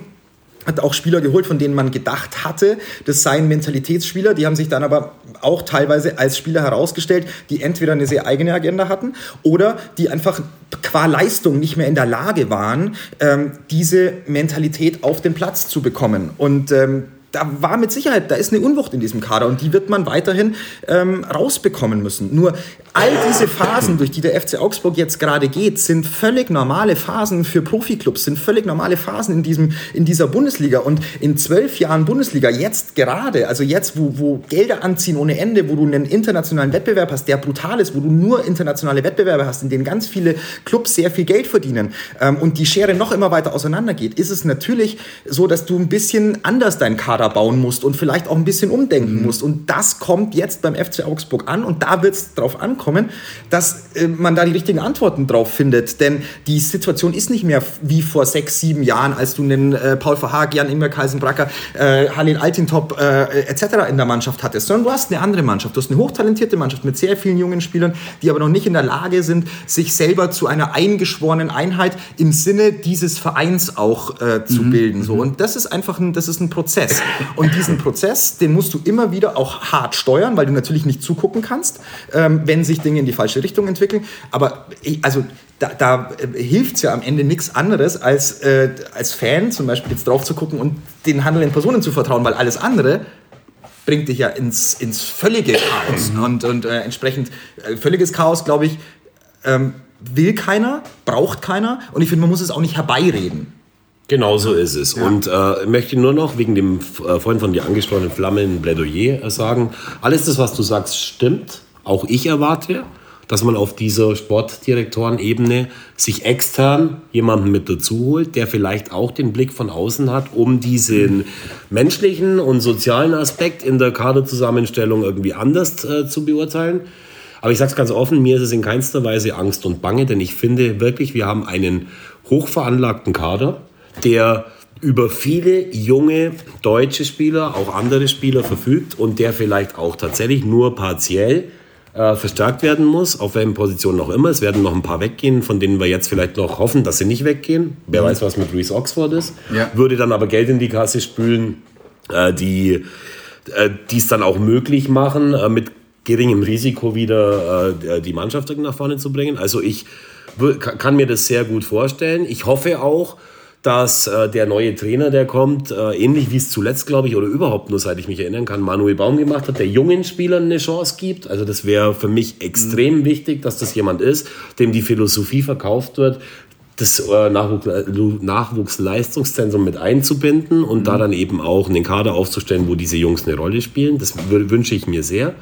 hat auch Spieler geholt, von denen man gedacht hatte, das seien Mentalitätsspieler. Die haben sich dann aber auch teilweise als Spieler herausgestellt, die entweder eine sehr eigene Agenda hatten oder die einfach qua Leistung nicht mehr in der Lage waren, ähm, diese Mentalität auf den Platz zu bekommen. Und ähm, da war mit Sicherheit, da ist eine Unwucht in diesem Kader und die wird man weiterhin ähm, rausbekommen müssen. Nur all diese Phasen, durch die der FC Augsburg jetzt gerade geht, sind völlig normale Phasen für Profiklubs, sind völlig normale Phasen in, diesem, in dieser Bundesliga. Und in zwölf Jahren Bundesliga, jetzt gerade, also jetzt, wo, wo Gelder anziehen ohne Ende, wo du einen internationalen Wettbewerb hast, der brutal ist, wo du nur internationale Wettbewerbe hast, in denen ganz viele Clubs sehr viel Geld verdienen ähm, und die Schere noch immer weiter auseinandergeht, ist es natürlich so, dass du ein bisschen anders deinen Kader bauen musst und vielleicht auch ein bisschen umdenken mhm. musst. Und das kommt jetzt beim FC Augsburg an und da wird es drauf ankommen kommen, dass äh, man da die richtigen Antworten drauf findet. Denn die Situation ist nicht mehr wie vor sechs, sieben Jahren, als du einen äh, Paul Verhaag, Jan Ingwer, Kaisenbracker, äh, Halil Altintop äh, etc. in der Mannschaft hattest, sondern du hast eine andere Mannschaft. Du hast eine hochtalentierte Mannschaft mit sehr vielen jungen Spielern, die aber noch nicht in der Lage sind, sich selber zu einer eingeschworenen Einheit im Sinne dieses Vereins auch äh, zu mhm. bilden. So. Mhm. Und das ist einfach ein, das ist ein Prozess. Und diesen Prozess, den musst du immer wieder auch hart steuern, weil du natürlich nicht zugucken kannst, ähm, wenn sich Dinge in die falsche Richtung entwickeln. Aber ich, also da, da äh, hilft es ja am Ende nichts anderes, als äh, als Fan zum Beispiel jetzt drauf zu gucken und den handelnden Personen zu vertrauen, weil alles andere bringt dich ja ins, ins völlige Chaos. Mhm. Und, und äh, entsprechend äh, völliges Chaos, glaube ich, ähm, will keiner, braucht keiner. Und ich finde, man muss es auch nicht herbeireden. Genau so ist es. Ja. Und äh, möchte nur noch wegen dem äh, vorhin von dir angesprochenen Flammen Plädoyer äh, sagen, alles das, was du sagst, stimmt. Auch ich erwarte, dass man auf dieser Sportdirektorenebene sich extern jemanden mit dazu holt, der vielleicht auch den Blick von außen hat, um diesen menschlichen und sozialen Aspekt in der Kaderzusammenstellung irgendwie anders äh, zu beurteilen. Aber ich sage es ganz offen, mir ist es in keinster Weise Angst und Bange, denn ich finde wirklich, wir haben einen hochveranlagten Kader, der über viele junge deutsche Spieler, auch andere Spieler verfügt und der vielleicht auch tatsächlich nur partiell äh, verstärkt werden muss, auf welchen Positionen auch immer. Es werden noch ein paar weggehen, von denen wir jetzt vielleicht noch hoffen, dass sie nicht weggehen. Wer mhm. weiß, was mit Louis Oxford ist. Ja. Würde dann aber Geld in die Kasse spülen, äh, die äh, es dann auch möglich machen, äh, mit geringem Risiko wieder äh, die Mannschaft nach vorne zu bringen. Also ich kann mir das sehr gut vorstellen. Ich hoffe auch, dass äh, der neue Trainer, der kommt, äh, ähnlich wie es zuletzt, glaube ich, oder überhaupt nur, seit ich mich erinnern kann, Manuel Baum gemacht hat, der jungen Spielern eine Chance gibt. Also das wäre für mich extrem mhm. wichtig, dass das jemand ist, dem die Philosophie verkauft wird, das äh, Nachwuchs, Nachwuchsleistungszentrum mit einzubinden und mhm. da dann eben auch einen Kader aufzustellen, wo diese Jungs eine Rolle spielen. Das wünsche ich mir sehr.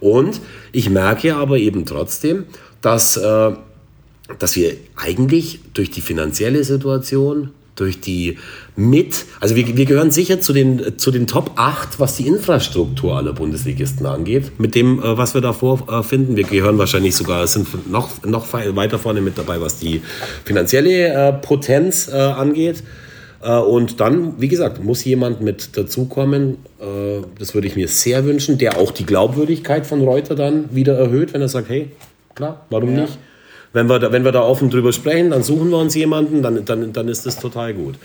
Und ich merke aber eben trotzdem, dass äh, dass wir eigentlich durch die finanzielle Situation, durch die mit, also wir, wir gehören sicher zu den, zu den Top 8, was die Infrastruktur aller Bundesligisten angeht, mit dem, äh, was wir da vorfinden. Wir gehören wahrscheinlich sogar, sind noch, noch weiter vorne mit dabei, was die finanzielle äh, Potenz äh, angeht. Und dann, wie gesagt, muss jemand mit dazukommen, das würde ich mir sehr wünschen, der auch die Glaubwürdigkeit von Reuter dann wieder erhöht, wenn er sagt, hey, klar, warum ja. nicht? Wenn wir, da, wenn wir da offen drüber sprechen, dann suchen wir uns jemanden, dann, dann, dann ist das total gut.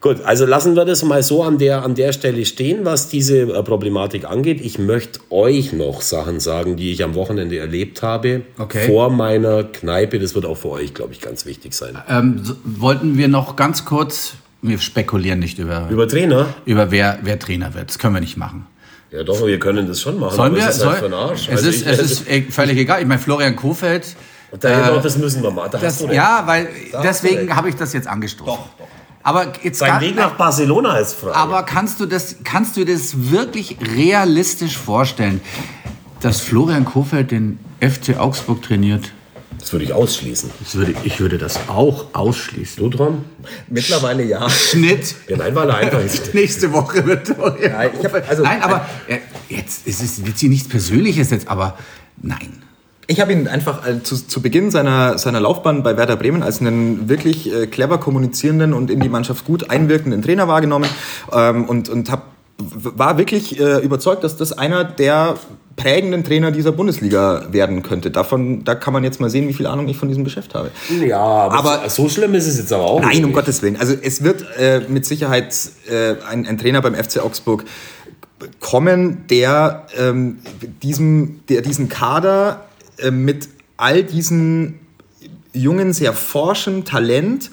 Gut, also lassen wir das mal so an der, an der Stelle stehen, was diese äh, Problematik angeht. Ich möchte euch noch Sachen sagen, die ich am Wochenende erlebt habe, okay. vor meiner Kneipe. Das wird auch für euch, glaube ich, ganz wichtig sein. Ähm, so, wollten wir noch ganz kurz, wir spekulieren nicht über, über Trainer, über wer, wer Trainer wird. Das können wir nicht machen. Ja, doch, wir können das schon machen. Sollen wir? Es ist, halt Arsch. Es, also ist, ich, es ist völlig egal. Ich meine, Florian Kofeld und dahin äh, das müssen wir mal. Da das, ja, weil da deswegen habe ich das jetzt angestoßen. Doch, doch. Aber jetzt Sein Weg nach Barcelona ist frei. Aber kannst du das, kannst du das wirklich realistisch vorstellen, dass Florian Kofeld den FC Augsburg trainiert? Das würde ich ausschließen. Das würde, ich würde das auch ausschließen. Du dran? Mittlerweile ja. Schnitt. Ja, nein, weil er einfach ist. [laughs] Nächste Woche wird ja, ich hab, also, Nein, aber jetzt ist es jetzt hier nichts Persönliches jetzt, aber nein. Ich habe ihn einfach äh, zu, zu Beginn seiner, seiner Laufbahn bei Werder Bremen als einen wirklich äh, clever kommunizierenden und in die Mannschaft gut einwirkenden Trainer wahrgenommen ähm, und, und hab, war wirklich äh, überzeugt, dass das einer der prägenden Trainer dieser Bundesliga werden könnte. Davon, da kann man jetzt mal sehen, wie viel Ahnung ich von diesem Geschäft habe. Ja, aber, aber so schlimm ist es jetzt aber auch nein, nicht. Nein, um Gottes Willen. Also es wird äh, mit Sicherheit äh, ein, ein Trainer beim FC Augsburg kommen, der ähm, diesem, der diesen Kader äh, mit all diesen jungen, sehr forschen Talent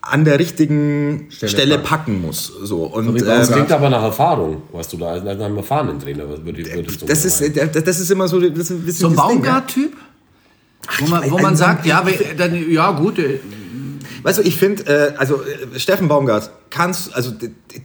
an der richtigen Stelle, Stelle packen muss. So. Und, das ähm, klingt aber nach Erfahrung, was du da als einem erfahrenen Trainer würdest du das ist, das ist immer so. Das ist so ein Baumgart-Typ? Wo man, wo man sagt, ja, dann, ja gut, äh, Weißt du, ich finde, äh, also äh, Steffen Baumgart, kannst, also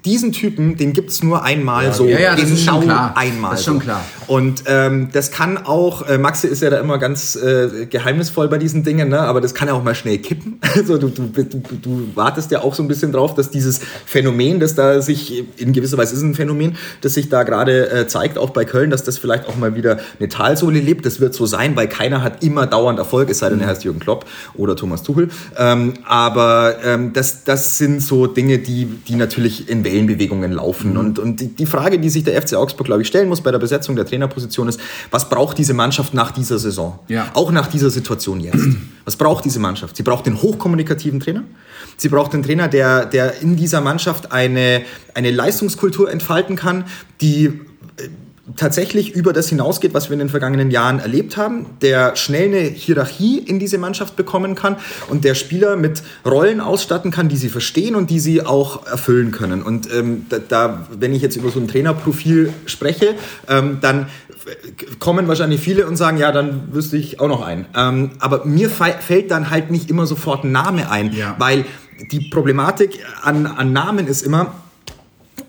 diesen Typen, den gibt es nur einmal ja. so. Ja, ja, das ist schon klar. Einmal. Das ist schon klar. Und ähm, das kann auch, äh, Maxi ist ja da immer ganz äh, geheimnisvoll bei diesen Dingen, ne? aber das kann ja auch mal schnell kippen. [laughs] Also du, du, du, du wartest ja auch so ein bisschen drauf, dass dieses Phänomen, das da sich in gewisser Weise ist ein Phänomen, das sich da gerade äh, zeigt, auch bei Köln, dass das vielleicht auch mal wieder eine Talsohle lebt. Das wird so sein, weil keiner hat immer dauernd Erfolg, es sei denn, er heißt Jürgen Klopp oder Thomas Tuchel. Ähm, aber ähm, das, das sind so Dinge, die die, die natürlich in Wellenbewegungen laufen. Mhm. Und, und die, die Frage, die sich der FC Augsburg, glaube ich, stellen muss bei der Besetzung der Trainerposition ist, was braucht diese Mannschaft nach dieser Saison? Ja. Auch nach dieser Situation jetzt. [clears throat] Was braucht diese Mannschaft? Sie braucht den hochkommunikativen Trainer. Sie braucht einen Trainer, der, der in dieser Mannschaft eine, eine Leistungskultur entfalten kann, die tatsächlich über das hinausgeht, was wir in den vergangenen Jahren erlebt haben, der schnell eine Hierarchie in diese Mannschaft bekommen kann und der Spieler mit Rollen ausstatten kann, die sie verstehen und die sie auch erfüllen können. Und ähm, da, da, wenn ich jetzt über so ein Trainerprofil spreche, ähm, dann kommen wahrscheinlich viele und sagen, ja, dann wüsste ich auch noch einen. Ähm, aber mir fällt dann halt nicht immer sofort ein Name ein, ja. weil die Problematik an, an Namen ist immer,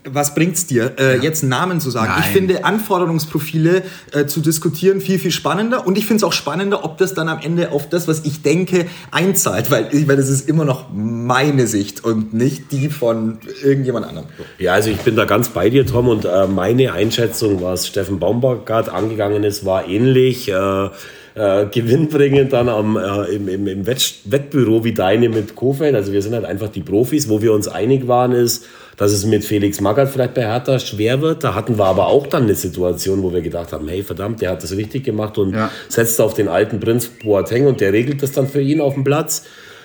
was bringt's dir, äh, ja. jetzt einen Namen zu sagen? Nein. Ich finde Anforderungsprofile äh, zu diskutieren viel, viel spannender und ich finde es auch spannender, ob das dann am Ende auf das, was ich denke, einzahlt, weil, weil das ist immer noch meine Sicht und nicht die von irgendjemand anderem. Ja, also ich bin da ganz bei dir, Tom, und äh, meine Einschätzung, was Steffen Baumgart angegangen ist, war ähnlich. Äh, äh, gewinnbringend dann am, äh, im, im, im Wettbüro wie deine mit Kofeld. Also wir sind halt einfach die Profis. Wo wir uns einig waren, ist, dass es mit Felix Magath vielleicht bei Hertha schwer wird. Da hatten wir aber auch dann eine Situation, wo wir gedacht haben, hey verdammt, der hat das richtig gemacht und ja. setzt auf den alten Prinz Boateng und der regelt das dann für ihn auf dem Platz.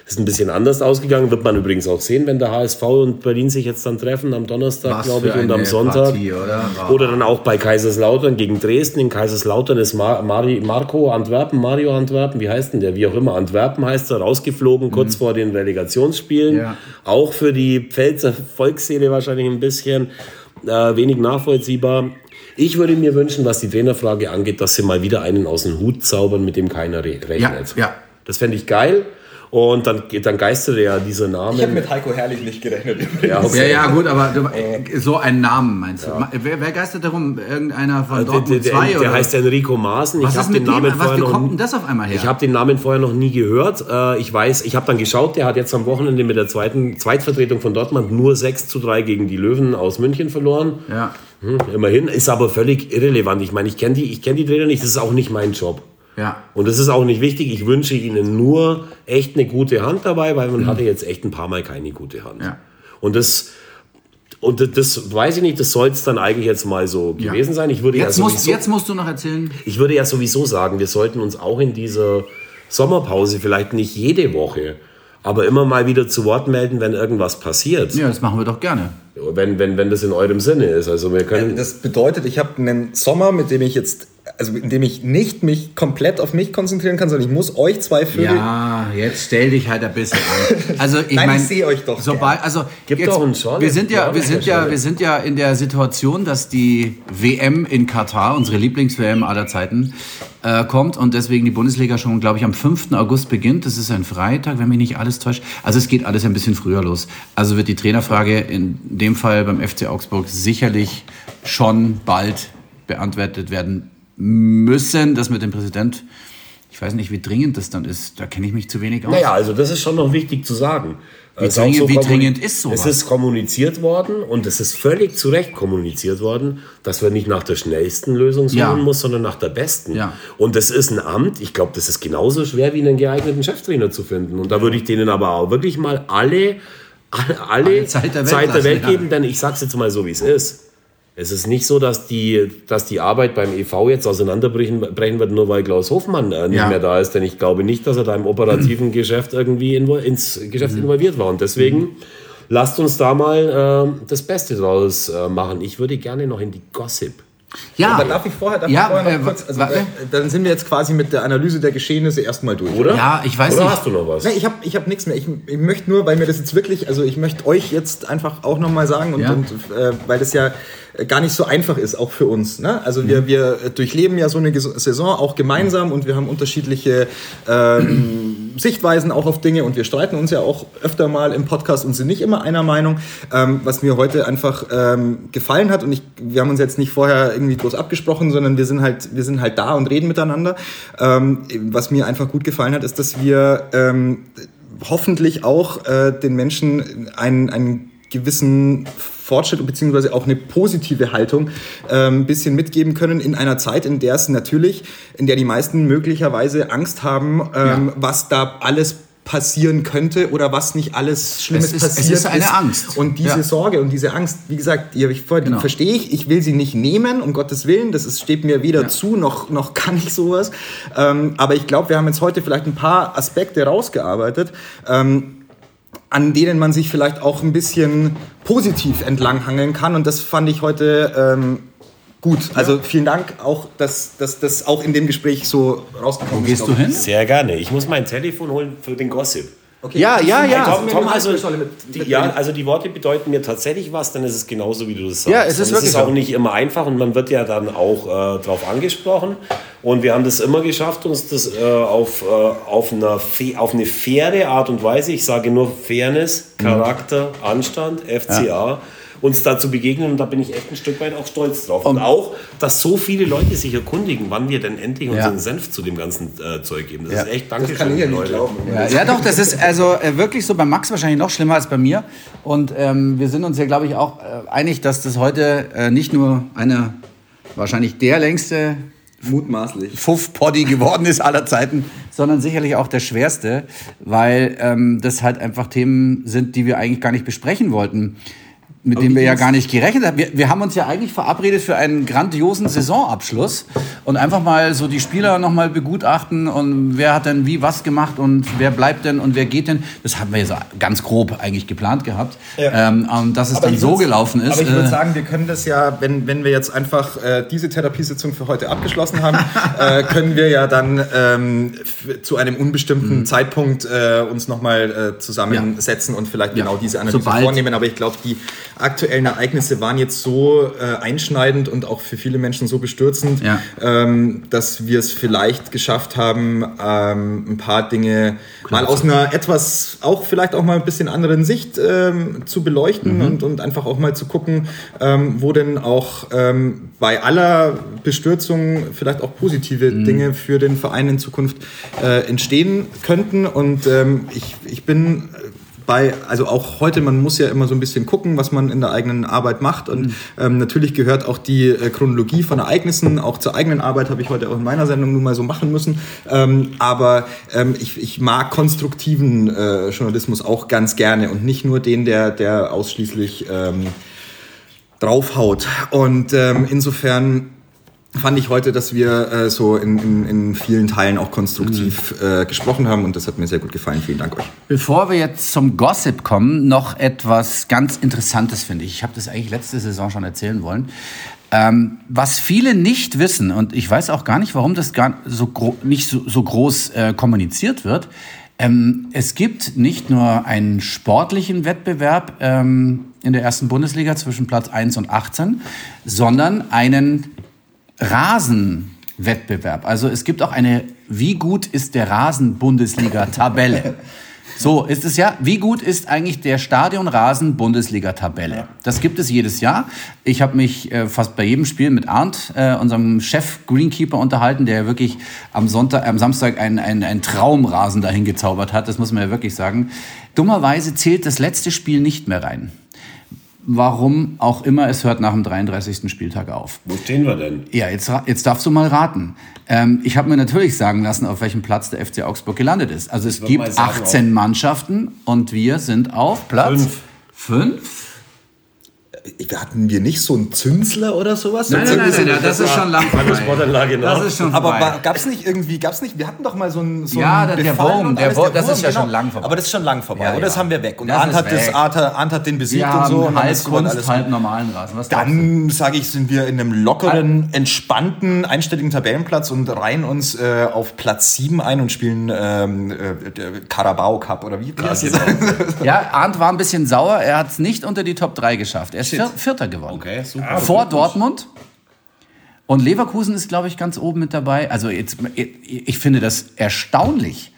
Ist ein bisschen anders ausgegangen, wird man übrigens auch sehen, wenn der HSV und Berlin sich jetzt dann treffen am Donnerstag, glaube ich, und am Sonntag. Partie, oder? oder? dann auch bei Kaiserslautern gegen Dresden. In Kaiserslautern ist Mar Mari Marco Antwerpen, Mario Antwerpen, wie heißt denn der? Wie auch immer, Antwerpen heißt er, rausgeflogen, mhm. kurz vor den Relegationsspielen. Ja. Auch für die Pfälzer Volksseele wahrscheinlich ein bisschen äh, wenig nachvollziehbar. Ich würde mir wünschen, was die Trainerfrage angeht, dass sie mal wieder einen aus dem Hut zaubern, mit dem keiner rechnet. Ja, ja. Das fände ich geil. Und dann, dann geisterte ja dieser Name. Ich habe mit Heiko Herrlich nicht gerechnet. Ja, okay. ja, ja, gut, aber du, so ein Namen meinst du? Ja. Wer, wer, geistert darum? Irgendeiner von also Dortmund der, 2? Der, der heißt Enrico Maaßen. Was ich ist mit den Namen dem? Was, wie kommt denn das auf einmal her? Ich habe den Namen vorher noch nie gehört. Äh, ich weiß, ich habe dann geschaut, der hat jetzt am Wochenende mit der zweiten Zweitvertretung von Dortmund nur 6 zu 3 gegen die Löwen aus München verloren. Ja. Hm, immerhin, ist aber völlig irrelevant. Ich meine, ich kenne die, kenn die Trainer nicht, das ist auch nicht mein Job. Ja. Und das ist auch nicht wichtig. Ich wünsche Ihnen nur echt eine gute Hand dabei, weil man mhm. hatte jetzt echt ein paar Mal keine gute Hand. Ja. Und das und das, das, weiß ich nicht, das soll es dann eigentlich jetzt mal so ja. gewesen sein. Ich würde jetzt, ja sowieso, musst, jetzt musst du noch erzählen. Ich würde ja sowieso sagen, wir sollten uns auch in dieser Sommerpause vielleicht nicht jede Woche, aber immer mal wieder zu Wort melden, wenn irgendwas passiert. Ja, das machen wir doch gerne. Wenn, wenn, wenn das in eurem Sinne ist. Also wir können das bedeutet, ich habe einen Sommer, mit dem ich jetzt also indem ich nicht mich komplett auf mich konzentrieren kann, sondern ich muss euch zwei Vögel. Ja, jetzt stell dich halt ein bisschen an. Also ich [laughs] meine, ich sehe euch doch. Sobald, also Gibt jetzt, doch einen Scholle. Wir sind ja, ja wir sind ja, wir sind ja in der Situation, dass die WM in Katar, unsere Lieblings-WM aller Zeiten, äh, kommt und deswegen die Bundesliga schon, glaube ich, am 5. August beginnt. Das ist ein Freitag, wenn mich nicht alles täuscht. Also es geht alles ein bisschen früher los. Also wird die Trainerfrage in dem Fall beim FC Augsburg sicherlich schon bald beantwortet werden müssen. Das mit dem Präsident, ich weiß nicht, wie dringend das dann ist. Da kenne ich mich zu wenig aus. Naja, also das ist schon noch wichtig zu sagen. Wie, dringend, so wie dringend, ist sowas? Es ist kommuniziert worden und es ist völlig zu Recht kommuniziert worden, dass man nicht nach der schnellsten Lösung suchen ja. muss, sondern nach der besten. Ja. Und das ist ein Amt, ich glaube, das ist genauso schwer wie einen geeigneten Cheftrainer zu finden. Und da würde ich denen aber auch wirklich mal alle, alle, alle Zeit der Welt, Zeit der Welt geben, denn ich sage es jetzt mal so, wie es ist. Es ist nicht so, dass die, dass die Arbeit beim EV jetzt auseinanderbrechen brechen wird, nur weil Klaus Hofmann äh, nicht ja. mehr da ist. Denn ich glaube nicht, dass er da im operativen [clears throat] Geschäft irgendwie ins Geschäft mhm. involviert war. Und deswegen mhm. lasst uns da mal äh, das Beste draus äh, machen. Ich würde gerne noch in die Gossip Ja. Aber darf ich vorher, darf ja, ich vorher noch äh, kurz, also, äh, dann sind wir jetzt quasi mit der Analyse der Geschehnisse erstmal durch, oder? Ja, ich weiß oder nicht. hast du noch was? Nee, ich habe ich hab nichts mehr. Ich, ich möchte nur, weil mir das jetzt wirklich, also ich möchte euch jetzt einfach auch nochmal sagen und, ja. und äh, weil das ja gar nicht so einfach ist, auch für uns. Ne? Also wir, mhm. wir durchleben ja so eine Saison auch gemeinsam und wir haben unterschiedliche ähm, Sichtweisen auch auf Dinge und wir streiten uns ja auch öfter mal im Podcast und sind nicht immer einer Meinung. Ähm, was mir heute einfach ähm, gefallen hat und ich, wir haben uns jetzt nicht vorher irgendwie groß abgesprochen, sondern wir sind halt, wir sind halt da und reden miteinander. Ähm, was mir einfach gut gefallen hat, ist, dass wir ähm, hoffentlich auch äh, den Menschen einen, einen gewissen Fortschritt bzw. auch eine positive Haltung äh, ein bisschen mitgeben können in einer Zeit, in der es natürlich, in der die meisten möglicherweise Angst haben, ähm, ja. was da alles passieren könnte oder was nicht alles Schlimmes es ist, passiert es ist. eine Angst. Und diese ja. Sorge und diese Angst, wie gesagt, die, ich vorher, genau. verstehe ich. Ich will sie nicht nehmen, um Gottes Willen. Das ist, steht mir weder ja. zu, noch, noch kann ich sowas. Ähm, aber ich glaube, wir haben jetzt heute vielleicht ein paar Aspekte rausgearbeitet. Ähm, an denen man sich vielleicht auch ein bisschen positiv entlanghangeln kann. Und das fand ich heute ähm, gut. Also vielen Dank auch, dass das auch in dem Gespräch so rausgekommen ist. Wo gehst du hin? Sehr gerne. Ich muss mein Telefon holen für den Gossip. Okay. Ja, ja, ja. Tom, Tom also, die, ja, also die Worte bedeuten mir tatsächlich was, dann ist es genauso, wie du das sagst. Ja, es ist, und es ist auch nicht immer einfach und man wird ja dann auch äh, darauf angesprochen. Und wir haben das immer geschafft, uns das äh, auf, äh, auf, einer auf eine faire Art und Weise, ich sage nur Fairness, Charakter, Anstand, FCA, ja uns da zu begegnen. Und da bin ich echt ein Stück weit auch stolz drauf. Und, und auch, dass so viele Leute sich erkundigen, wann wir denn endlich unseren ja. Senf zu dem ganzen äh, Zeug geben. Das ja. ist echt danke schön, Leute. Ja, ja, doch, das ist also äh, wirklich so bei Max wahrscheinlich noch schlimmer als bei mir. Und ähm, wir sind uns ja, glaube ich, auch äh, einig, dass das heute äh, nicht nur eine wahrscheinlich der längste Mutmaßlich. Fuff-Poddy geworden ist aller Zeiten, sondern sicherlich auch der schwerste, weil ähm, das halt einfach Themen sind, die wir eigentlich gar nicht besprechen wollten mit Aber dem wir ja gar nicht gerechnet haben. Wir, wir haben uns ja eigentlich verabredet für einen grandiosen Saisonabschluss und einfach mal so die Spieler nochmal begutachten und wer hat denn wie was gemacht und wer bleibt denn und wer geht denn. Das haben wir ja so ganz grob eigentlich geplant gehabt. Ja. Ähm, und dass es aber dann so gelaufen ist. Aber ich würde äh, sagen, wir können das ja, wenn, wenn wir jetzt einfach äh, diese Therapiesitzung für heute abgeschlossen haben, [laughs] äh, können wir ja dann ähm, zu einem unbestimmten mhm. Zeitpunkt äh, uns nochmal äh, zusammensetzen ja. und vielleicht ja. genau diese Analyse Sobald vornehmen. Aber ich glaube, die aktuellen Ereignisse waren jetzt so äh, einschneidend und auch für viele Menschen so bestürzend, ja. ähm, dass wir es vielleicht geschafft haben, ähm, ein paar Dinge Klar. mal aus einer etwas, auch vielleicht auch mal ein bisschen anderen Sicht ähm, zu beleuchten mhm. und, und einfach auch mal zu gucken, ähm, wo denn auch ähm, bei aller Bestürzung vielleicht auch positive mhm. Dinge für den Verein in Zukunft äh, entstehen könnten. Und ähm, ich, ich bin bei, also auch heute, man muss ja immer so ein bisschen gucken, was man in der eigenen Arbeit macht. Und mhm. ähm, natürlich gehört auch die äh, Chronologie von Ereignissen, auch zur eigenen Arbeit habe ich heute auch in meiner Sendung nun mal so machen müssen. Ähm, aber ähm, ich, ich mag konstruktiven äh, Journalismus auch ganz gerne und nicht nur den, der, der ausschließlich ähm, draufhaut. Und ähm, insofern fand ich heute, dass wir äh, so in, in, in, vielen Teilen auch konstruktiv mhm. äh, gesprochen haben und das hat mir sehr gut gefallen. Vielen Dank euch. Bevor wir jetzt zum Gossip kommen, noch etwas ganz Interessantes finde ich. Ich habe das eigentlich letzte Saison schon erzählen wollen. Ähm, was viele nicht wissen, und ich weiß auch gar nicht, warum das gar so nicht so, so groß äh, kommuniziert wird, ähm, es gibt nicht nur einen sportlichen Wettbewerb ähm, in der ersten Bundesliga zwischen Platz 1 und 18, sondern einen Rasenwettbewerb. Also es gibt auch eine, wie gut ist der Rasen-Bundesliga-Tabelle? So ist es ja. Wie gut ist eigentlich der Stadionrasen-Bundesliga-Tabelle? Das gibt es jedes Jahr. Ich habe mich äh, fast bei jedem Spiel mit Arndt, äh, unserem Chef Greenkeeper, unterhalten, der wirklich am Sonntag, am Samstag einen, einen, einen Traumrasen dahin gezaubert hat. Das muss man ja wirklich sagen. Dummerweise zählt das letzte Spiel nicht mehr rein warum auch immer, es hört nach dem 33. Spieltag auf. Wo stehen wir denn? Ja, jetzt, jetzt darfst du mal raten. Ähm, ich habe mir natürlich sagen lassen, auf welchem Platz der FC Augsburg gelandet ist. Also es gibt sagen, 18 Mannschaften und wir sind auf Platz 5. hatten wir nicht so einen Zünsler oder sowas? Nein, nein, nein, nein, nein, das, ist schon lang vorbei. Das ist schon Aber gab es nicht irgendwie, gab es nicht, wir hatten doch mal so einen so Ja, einen der Wurm, der Wurm, das ist ja genau. schon lang vorbei. Aber das ist schon lang vorbei, ja, oder? Das haben wir weg. Und Arndt hat, das, Arndt hat den besiegt wir und so. Und halb Kunst, alles halb normalen Rasen. Was dann, sage ich, sind wir in einem lockeren, entspannten, einstelligen Tabellenplatz und reihen uns äh, auf Platz 7 ein und spielen ähm, äh, Carabao Cup oder wie? [laughs] Ja, Arndt war ein bisschen sauer, er hat es nicht unter die Top 3 geschafft. Er Vierter geworden. Okay, super. Ah, Vor Dortmund. Und Leverkusen ist, glaube ich, ganz oben mit dabei. Also jetzt, ich finde das erstaunlich,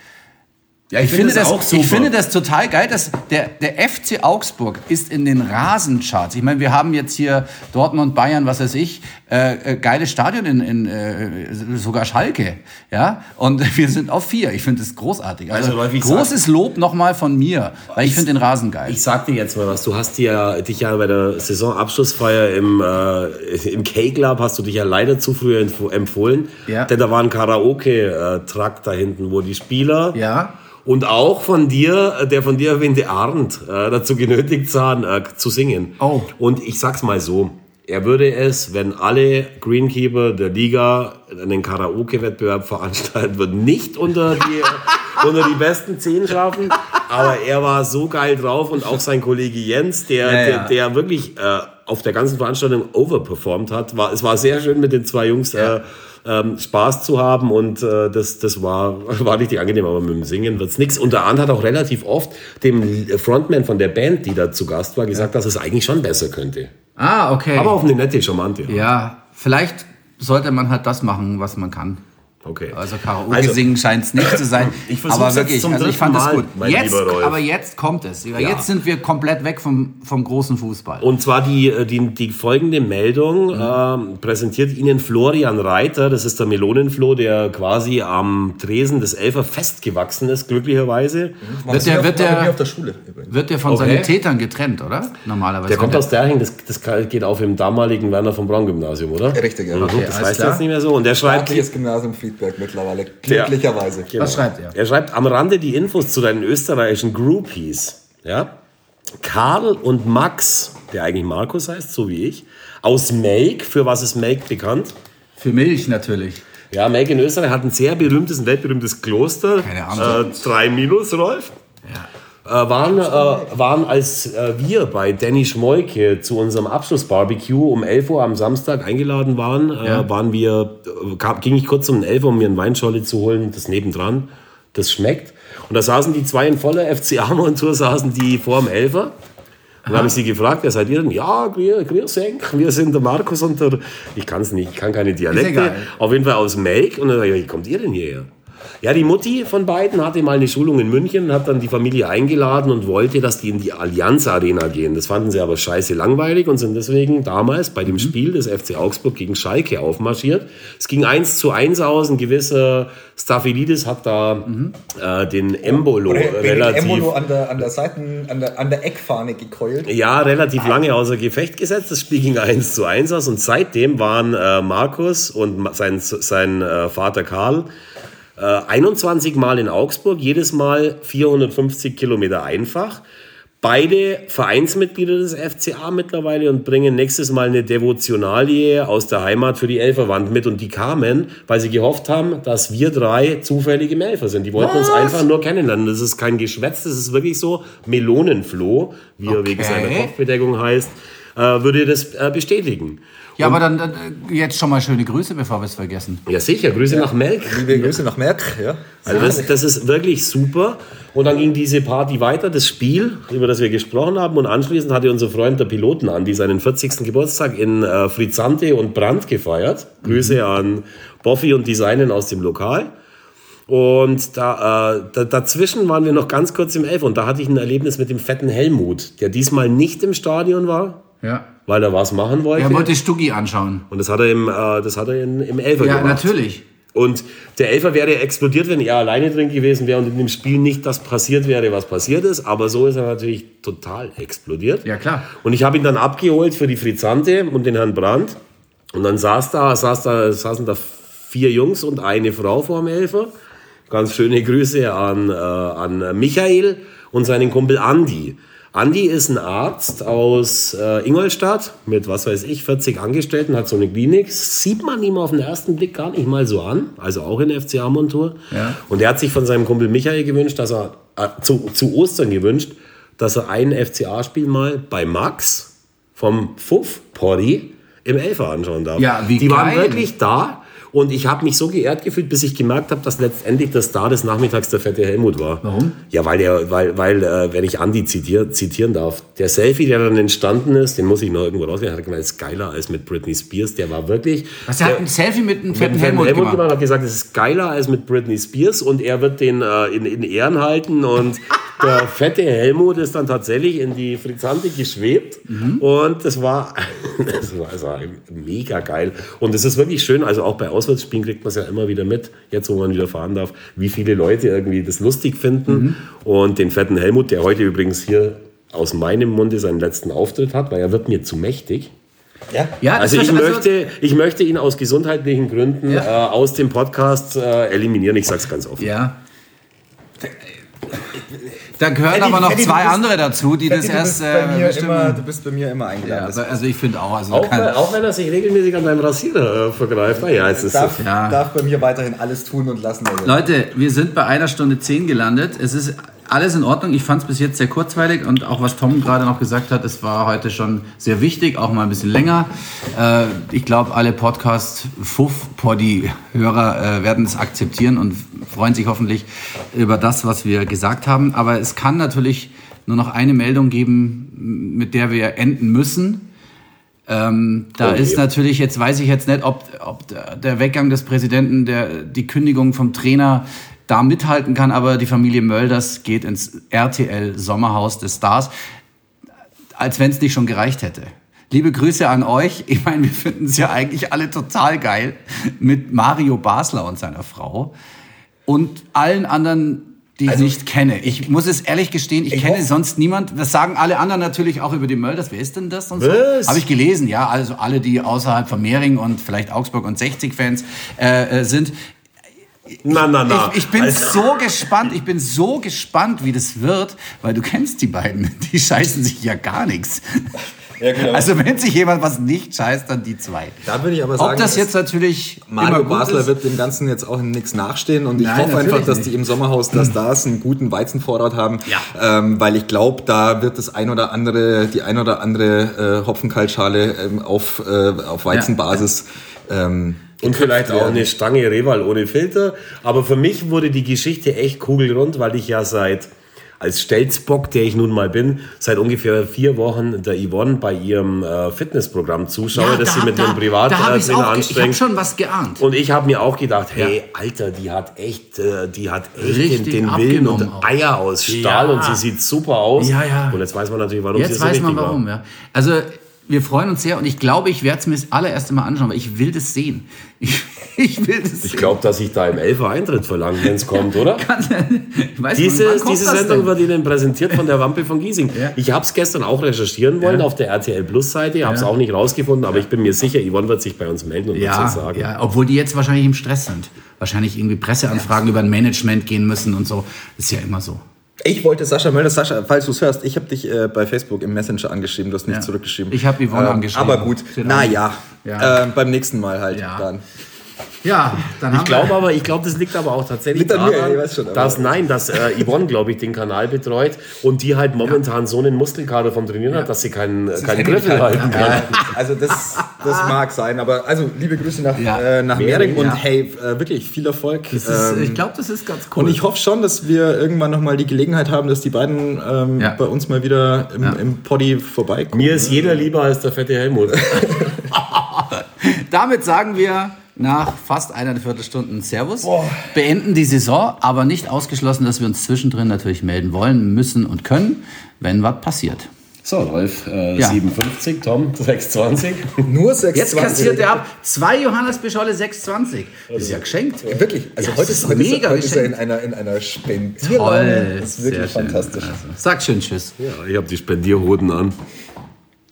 ja, ich, ich finde, das, super. ich finde das total geil, dass der, der FC Augsburg ist in den Rasencharts. Ich meine, wir haben jetzt hier Dortmund, Bayern, was weiß ich, äh, äh, geile Stadion in, in äh, sogar Schalke, ja. Und [laughs] wir sind auf vier. Ich finde das großartig. Also, also großes sag, Lob nochmal von mir, weil ich, ich finde den Rasen geil. Ich sag dir jetzt mal was. Du hast dir, dich ja bei der Saisonabschlussfeier im äh, im K-Club hast du dich ja leider zu früh empfohlen, ja. denn da war ein Karaoke-Trakt da hinten, wo die Spieler ja und auch von dir, äh, der von dir erwähnte Arndt, äh, dazu genötigt waren, äh, zu singen. Oh. Und ich sag's mal so, er würde es, wenn alle Greenkeeper der Liga einen Karaoke-Wettbewerb veranstalten würden, nicht unter die, [laughs] unter die besten zehn schaffen. Aber er war so geil drauf und auch sein Kollege Jens, der, ja, ja. der, der, wirklich äh, auf der ganzen Veranstaltung overperformed hat. War, es war sehr schön mit den zwei Jungs. Ja. Äh, ähm, Spaß zu haben und äh, das, das war, [laughs] war richtig angenehm, aber mit dem Singen wird's nix. Und der Arndt hat auch relativ oft dem Frontman von der Band, die da zu Gast war, gesagt, ja. dass es eigentlich schon besser könnte. Ah, okay. Aber auf eine nette, charmante. Ja, vielleicht sollte man halt das machen, was man kann. Okay. Also Karaoke also, singen scheint es nicht zu sein. [clears throat] Ich aber wirklich, also ich fand es gut. Jetzt, aber jetzt kommt es. Ja. Jetzt sind wir komplett weg vom, vom großen Fußball. Und zwar die, äh, die, die folgende Meldung mhm. äh, präsentiert Ihnen Florian Reiter. Das ist der Melonenfloh, der quasi am Tresen des Elfer festgewachsen ist, glücklicherweise. Mhm. Wird der, wird, der, der wird der von okay. Tätern getrennt, oder? Normalerweise. Der kommt aus Derhing, das, das geht auf dem damaligen Werner von Braun Gymnasium, oder? Richtig, ja. Mhm, okay, das weiß jetzt nicht mehr so. Und der schreibt. Gymnasium Feedback mittlerweile, glücklicherweise. Genau. Was schreibt er? Er schreibt am Rande die Infos zu deinen österreichischen Groupies. Ja? Karl und Max, der eigentlich Markus heißt, so wie ich, aus Make. Für was ist Make bekannt? Für Milch natürlich. Ja, Make in Österreich hat ein sehr berühmtes, ein weltberühmtes Kloster. Keine Ahnung. Äh, drei Minus, Rolf. Ja äh, waren, äh, waren, als äh, wir bei Danny Schmolke zu unserem Abschlussbarbecue um 11 Uhr am Samstag eingeladen waren, äh, ja. waren wir, äh, kam, ging ich kurz um 11 Uhr, um mir ein Weinscholle zu holen, das nebendran, das schmeckt. Und da saßen die zwei in voller FCA-Montur, saßen die vor dem Elfer. Und dann habe ich sie gefragt, wer seid ihr denn? Ja, grüß Enk, wir sind der Markus und der, ich kann es nicht, ich kann keine Dialekte. Auf jeden Fall aus Melk. Und dann sage ich, wie kommt ihr denn hierher? Ja, die Mutti von beiden hatte mal eine Schulung in München und hat dann die Familie eingeladen und wollte, dass die in die Allianz Arena gehen. Das fanden sie aber scheiße langweilig und sind deswegen damals bei dem mhm. Spiel des FC Augsburg gegen Schalke aufmarschiert. Es ging eins zu eins aus. Ein gewisser Staphylidis hat da mhm. äh, den Embolo Oder relativ... Embolo an der, an der Seiten, an der, an der Eckfahne gekeult. Ja, relativ lange außer Gefecht gesetzt. Das Spiel ging eins zu eins aus und seitdem waren äh, Markus und sein, sein äh, Vater Karl 21 äh, Mal in Augsburg, jedes Mal 450 Kilometer einfach. Beide Vereinsmitglieder des FCA mittlerweile und bringen nächstes Mal eine Devotionalie aus der Heimat für die Elferwand mit. Und die kamen, weil sie gehofft haben, dass wir drei zufällige Elfer sind. Die wollten Was? uns einfach nur kennenlernen. Das ist kein Geschwätz, das ist wirklich so Melonenfloh, wie okay. er wegen seiner Kopfbedeckung heißt, äh, würde das äh, bestätigen. Ja, aber dann, dann, äh, jetzt schon mal schöne Grüße, bevor wir es vergessen. Ja, sicher. Grüße ja. nach Melk. Liebe Grüße nach Melk, ja. Also das, das ist wirklich super. Und dann ging diese Party weiter, das Spiel, über das wir gesprochen haben. Und anschließend hatte unser Freund der Piloten Andi seinen 40. Geburtstag in äh, Frizzante und Brand gefeiert. Grüße mhm. an Boffi und Designen aus dem Lokal. Und da, äh, da, dazwischen waren wir noch ganz kurz im Elf und da hatte ich ein Erlebnis mit dem fetten Helmut, der diesmal nicht im Stadion war, ja. Weil er was machen wollte. Er wollte Stuggi anschauen. Und das hat er im, äh, das hat er in, im Elfer ja, gemacht. Ja, natürlich. Und der Elfer wäre explodiert, wenn er alleine drin gewesen wäre und in dem Spiel nicht das passiert wäre, was passiert ist. Aber so ist er natürlich total explodiert. Ja, klar. Und ich habe ihn dann abgeholt für die Frizzante und den Herrn Brandt. Und dann saß da, saß da, saßen da vier Jungs und eine Frau vor dem Elfer. Ganz schöne Grüße an, äh, an Michael und seinen Kumpel Andi. Andi ist ein Arzt aus äh, Ingolstadt mit, was weiß ich, 40 Angestellten, hat so eine Klinik. Sieht man ihm auf den ersten Blick gar nicht mal so an, also auch in FCA-Montur. Ja. Und er hat sich von seinem Kumpel Michael gewünscht, dass er äh, zu, zu Ostern gewünscht, dass er ein FCA-Spiel mal bei Max vom Fuff Poddy im Elfer anschauen darf. Ja, wie Die geil. waren wirklich da und ich habe mich so geehrt gefühlt, bis ich gemerkt habe, dass letztendlich der Star des Nachmittags der fette Helmut war. Warum? Ja, weil der, weil, weil äh, wenn ich Andi zitier, zitieren darf, der Selfie, der dann entstanden ist, den muss ich noch irgendwo rausgehen, hat gemeint, ist geiler als mit Britney Spears. Der war wirklich. Was, der hat ein Selfie mit einem fetten mit Helmut, Helmut gemacht. gemacht, hat gesagt, es ist geiler als mit Britney Spears und er wird den äh, in, in Ehren halten und [laughs] der fette Helmut ist dann tatsächlich in die Frizzante geschwebt Mhm. und das war, [laughs] das war, war mega geil und es ist wirklich schön, also auch bei Auswärtsspielen kriegt man es ja immer wieder mit, jetzt wo man wieder fahren darf, wie viele Leute irgendwie das lustig finden Mhm. und den fetten Helmut, der heute übrigens hier aus meinem Munde seinen letzten Auftritt hat, weil er wird mir zu mächtig. Ja? Ja, Also ich, war- möchte, ich möchte ihn aus gesundheitlichen Gründen Ja. äh, aus dem Podcast äh, eliminieren. Ich sag's ganz offen. Ja. Da gehören Eddie, aber noch Eddie, du zwei bist- andere dazu, die das du, erst bist bei äh, immer, du bist bei mir immer ja, eingeladen. Das aber- also ich finde auch. Also Auch, kann, wenn- auch wenn er sich regelmäßig an deinem Rasierer äh, vergreift. Naja, es ist darf, Ja. darf bei mir weiterhin alles tun und lassen. Leute, wir sind bei einer Stunde zehn gelandet. Es ist alles in Ordnung. Ich fand es bis jetzt sehr kurzweilig und auch was Tom gerade noch gesagt hat, es war heute schon sehr wichtig, auch mal ein bisschen länger. Äh, ich glaube, alle Podcast-Fuff-Poddy-Hörer äh, werden es akzeptieren und freuen sich hoffentlich über das, was wir gesagt haben. Aber es kann natürlich nur noch eine Meldung geben, mit der wir enden müssen. Ähm, da Oh je. ist natürlich, jetzt weiß ich jetzt nicht, ob, ob der der Weggang des Präsidenten, der, die Kündigung vom Trainer da mithalten kann, aber die Familie Mölders geht ins RTL Sommerhaus des Stars, als wenn es nicht schon gereicht hätte. Liebe Grüße an euch. Ich meine, wir finden es ja eigentlich alle total geil mit Mario Basler und seiner Frau und allen anderen, die ich nicht kenne. Ich muss es ehrlich gestehen, ich, Ich kenne sonst niemand. Das sagen alle anderen natürlich auch über die Mölders. Wer ist denn das und so? Habe ich gelesen, ja. Also alle, die außerhalb von Mehring und vielleicht Augsburg und 60-Fans äh, äh, sind. Na, na, na. Ich, ich bin Also- so gespannt, ich bin so gespannt, wie das wird, weil du kennst die beiden. Die scheißen sich ja gar nichts. Ja, genau. Also wenn sich jemand was nicht scheißt, dann die zwei. Da würde ich aber sagen, Ob das jetzt natürlich Mario Basler ist, wird dem Ganzen jetzt auch nichts nachstehen und ich Nein, hoffe einfach, dass nicht. die im Sommerhaus der Stars einen guten Weizenvorrat haben, Ja. ähm, weil ich glaube, da wird das ein oder andere, die ein oder andere äh, Hopfenkaltschale ähm, auf, äh, auf Weizenbasis ähm, Und vielleicht auch eine Stange Reval ohne Filter. Aber für mich wurde die Geschichte echt kugelrund, weil ich ja seit, als Stelzbock, der ich nun mal bin, seit ungefähr vier Wochen der Yvonne bei ihrem äh, Fitnessprogramm zuschaue, das da sie mit da- einem Privattrainer ge- Ich habe anstrengt. schon was geahnt. Und ich habe mir auch gedacht, hey, Alter, die hat echt, äh, die hat echt den, Richtig den Willen und. Eier aus Stahl Ja. und sie sieht super aus. Ja, ja. Und jetzt weiß man natürlich, warum sie Jetzt so weiß man warum, war. ja. Also wir freuen uns sehr und ich glaube, ich werde es mir das allererste Mal anschauen, weil ich will das sehen. Ich, ich will das Ich glaube, dass ich da im Elfer Eintritt verlange, wenn es kommt, oder? [laughs] ich weiß nicht, Diese, kommt diese Sendung wird Ihnen präsentiert von der Wampe von Giesing. Ja. Ich habe es gestern auch recherchieren wollen Ja. auf der RTL Plus Seite, habe es Ja. auch nicht rausgefunden, aber ich bin mir sicher, Yvonne wird sich bei uns melden und wird ja, es sagen. ja, obwohl die jetzt wahrscheinlich im Stress sind. Wahrscheinlich irgendwie Presseanfragen über ein Management gehen müssen und so. Das ist ja immer so. Ich wollte Sascha Mölders, Sascha, falls du es hörst, ich habe dich äh, bei Facebook im Messenger angeschrieben, du hast nicht Ja. zurückgeschrieben. Ich habe Yvonne Ähm, angeschrieben. Aber gut, naja, Ja. äh, beim nächsten Mal halt Ja. dann. Ja, dann Ich haben glaube wir... aber, ich glaube, das liegt aber auch tatsächlich mir, daran, ich weiß schon, aber- dass nein, dass äh, Yvonne, glaube ich, den Kanal betreut und die halt momentan so einen Muskelkader vom Trainieren hat, dass sie keinen, keinen Griffel halten kann. Ja, also das, das mag sein, aber also liebe Grüße nach, Ja. äh, nach Mehring und ja. hey, äh, wirklich viel Erfolg. Das ist, Ähm, ich glaube, das ist ganz cool. und ich hoffe schon, dass wir irgendwann nochmal die Gelegenheit haben, dass die beiden ähm, Ja. bei uns mal wieder im, Ja. im Poddy vorbeikommen. Mir ist jeder lieber als der fette Helmut. [laughs] Damit sagen wir nach fast einer Viertelstunden Servus, beenden die Saison, aber nicht ausgeschlossen, dass wir uns zwischendrin natürlich melden wollen, müssen und können, wenn was passiert. So, Rolf, äh, Ja. 57, Tom, [laughs] 620. Nur 6 Jetzt kassiert er ab zwei Johannes Bischolle 6,20. Das ist ja geschenkt. Wirklich, also Ja, heute, ist, ist heute, ist, mega heute ist er in einer, in einer Spendierlaune. Das ist wirklich sehr schön. fantastisch. Also, sag schön Tschüss. Ja, ich habe die Spendierhoden an.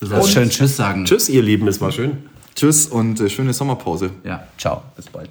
Du sollst schön Tschüss sagen. Tschüss, ihr Lieben, es war schön. Tschüss und äh, schöne Sommerpause. Ja, ciao. Bis bald.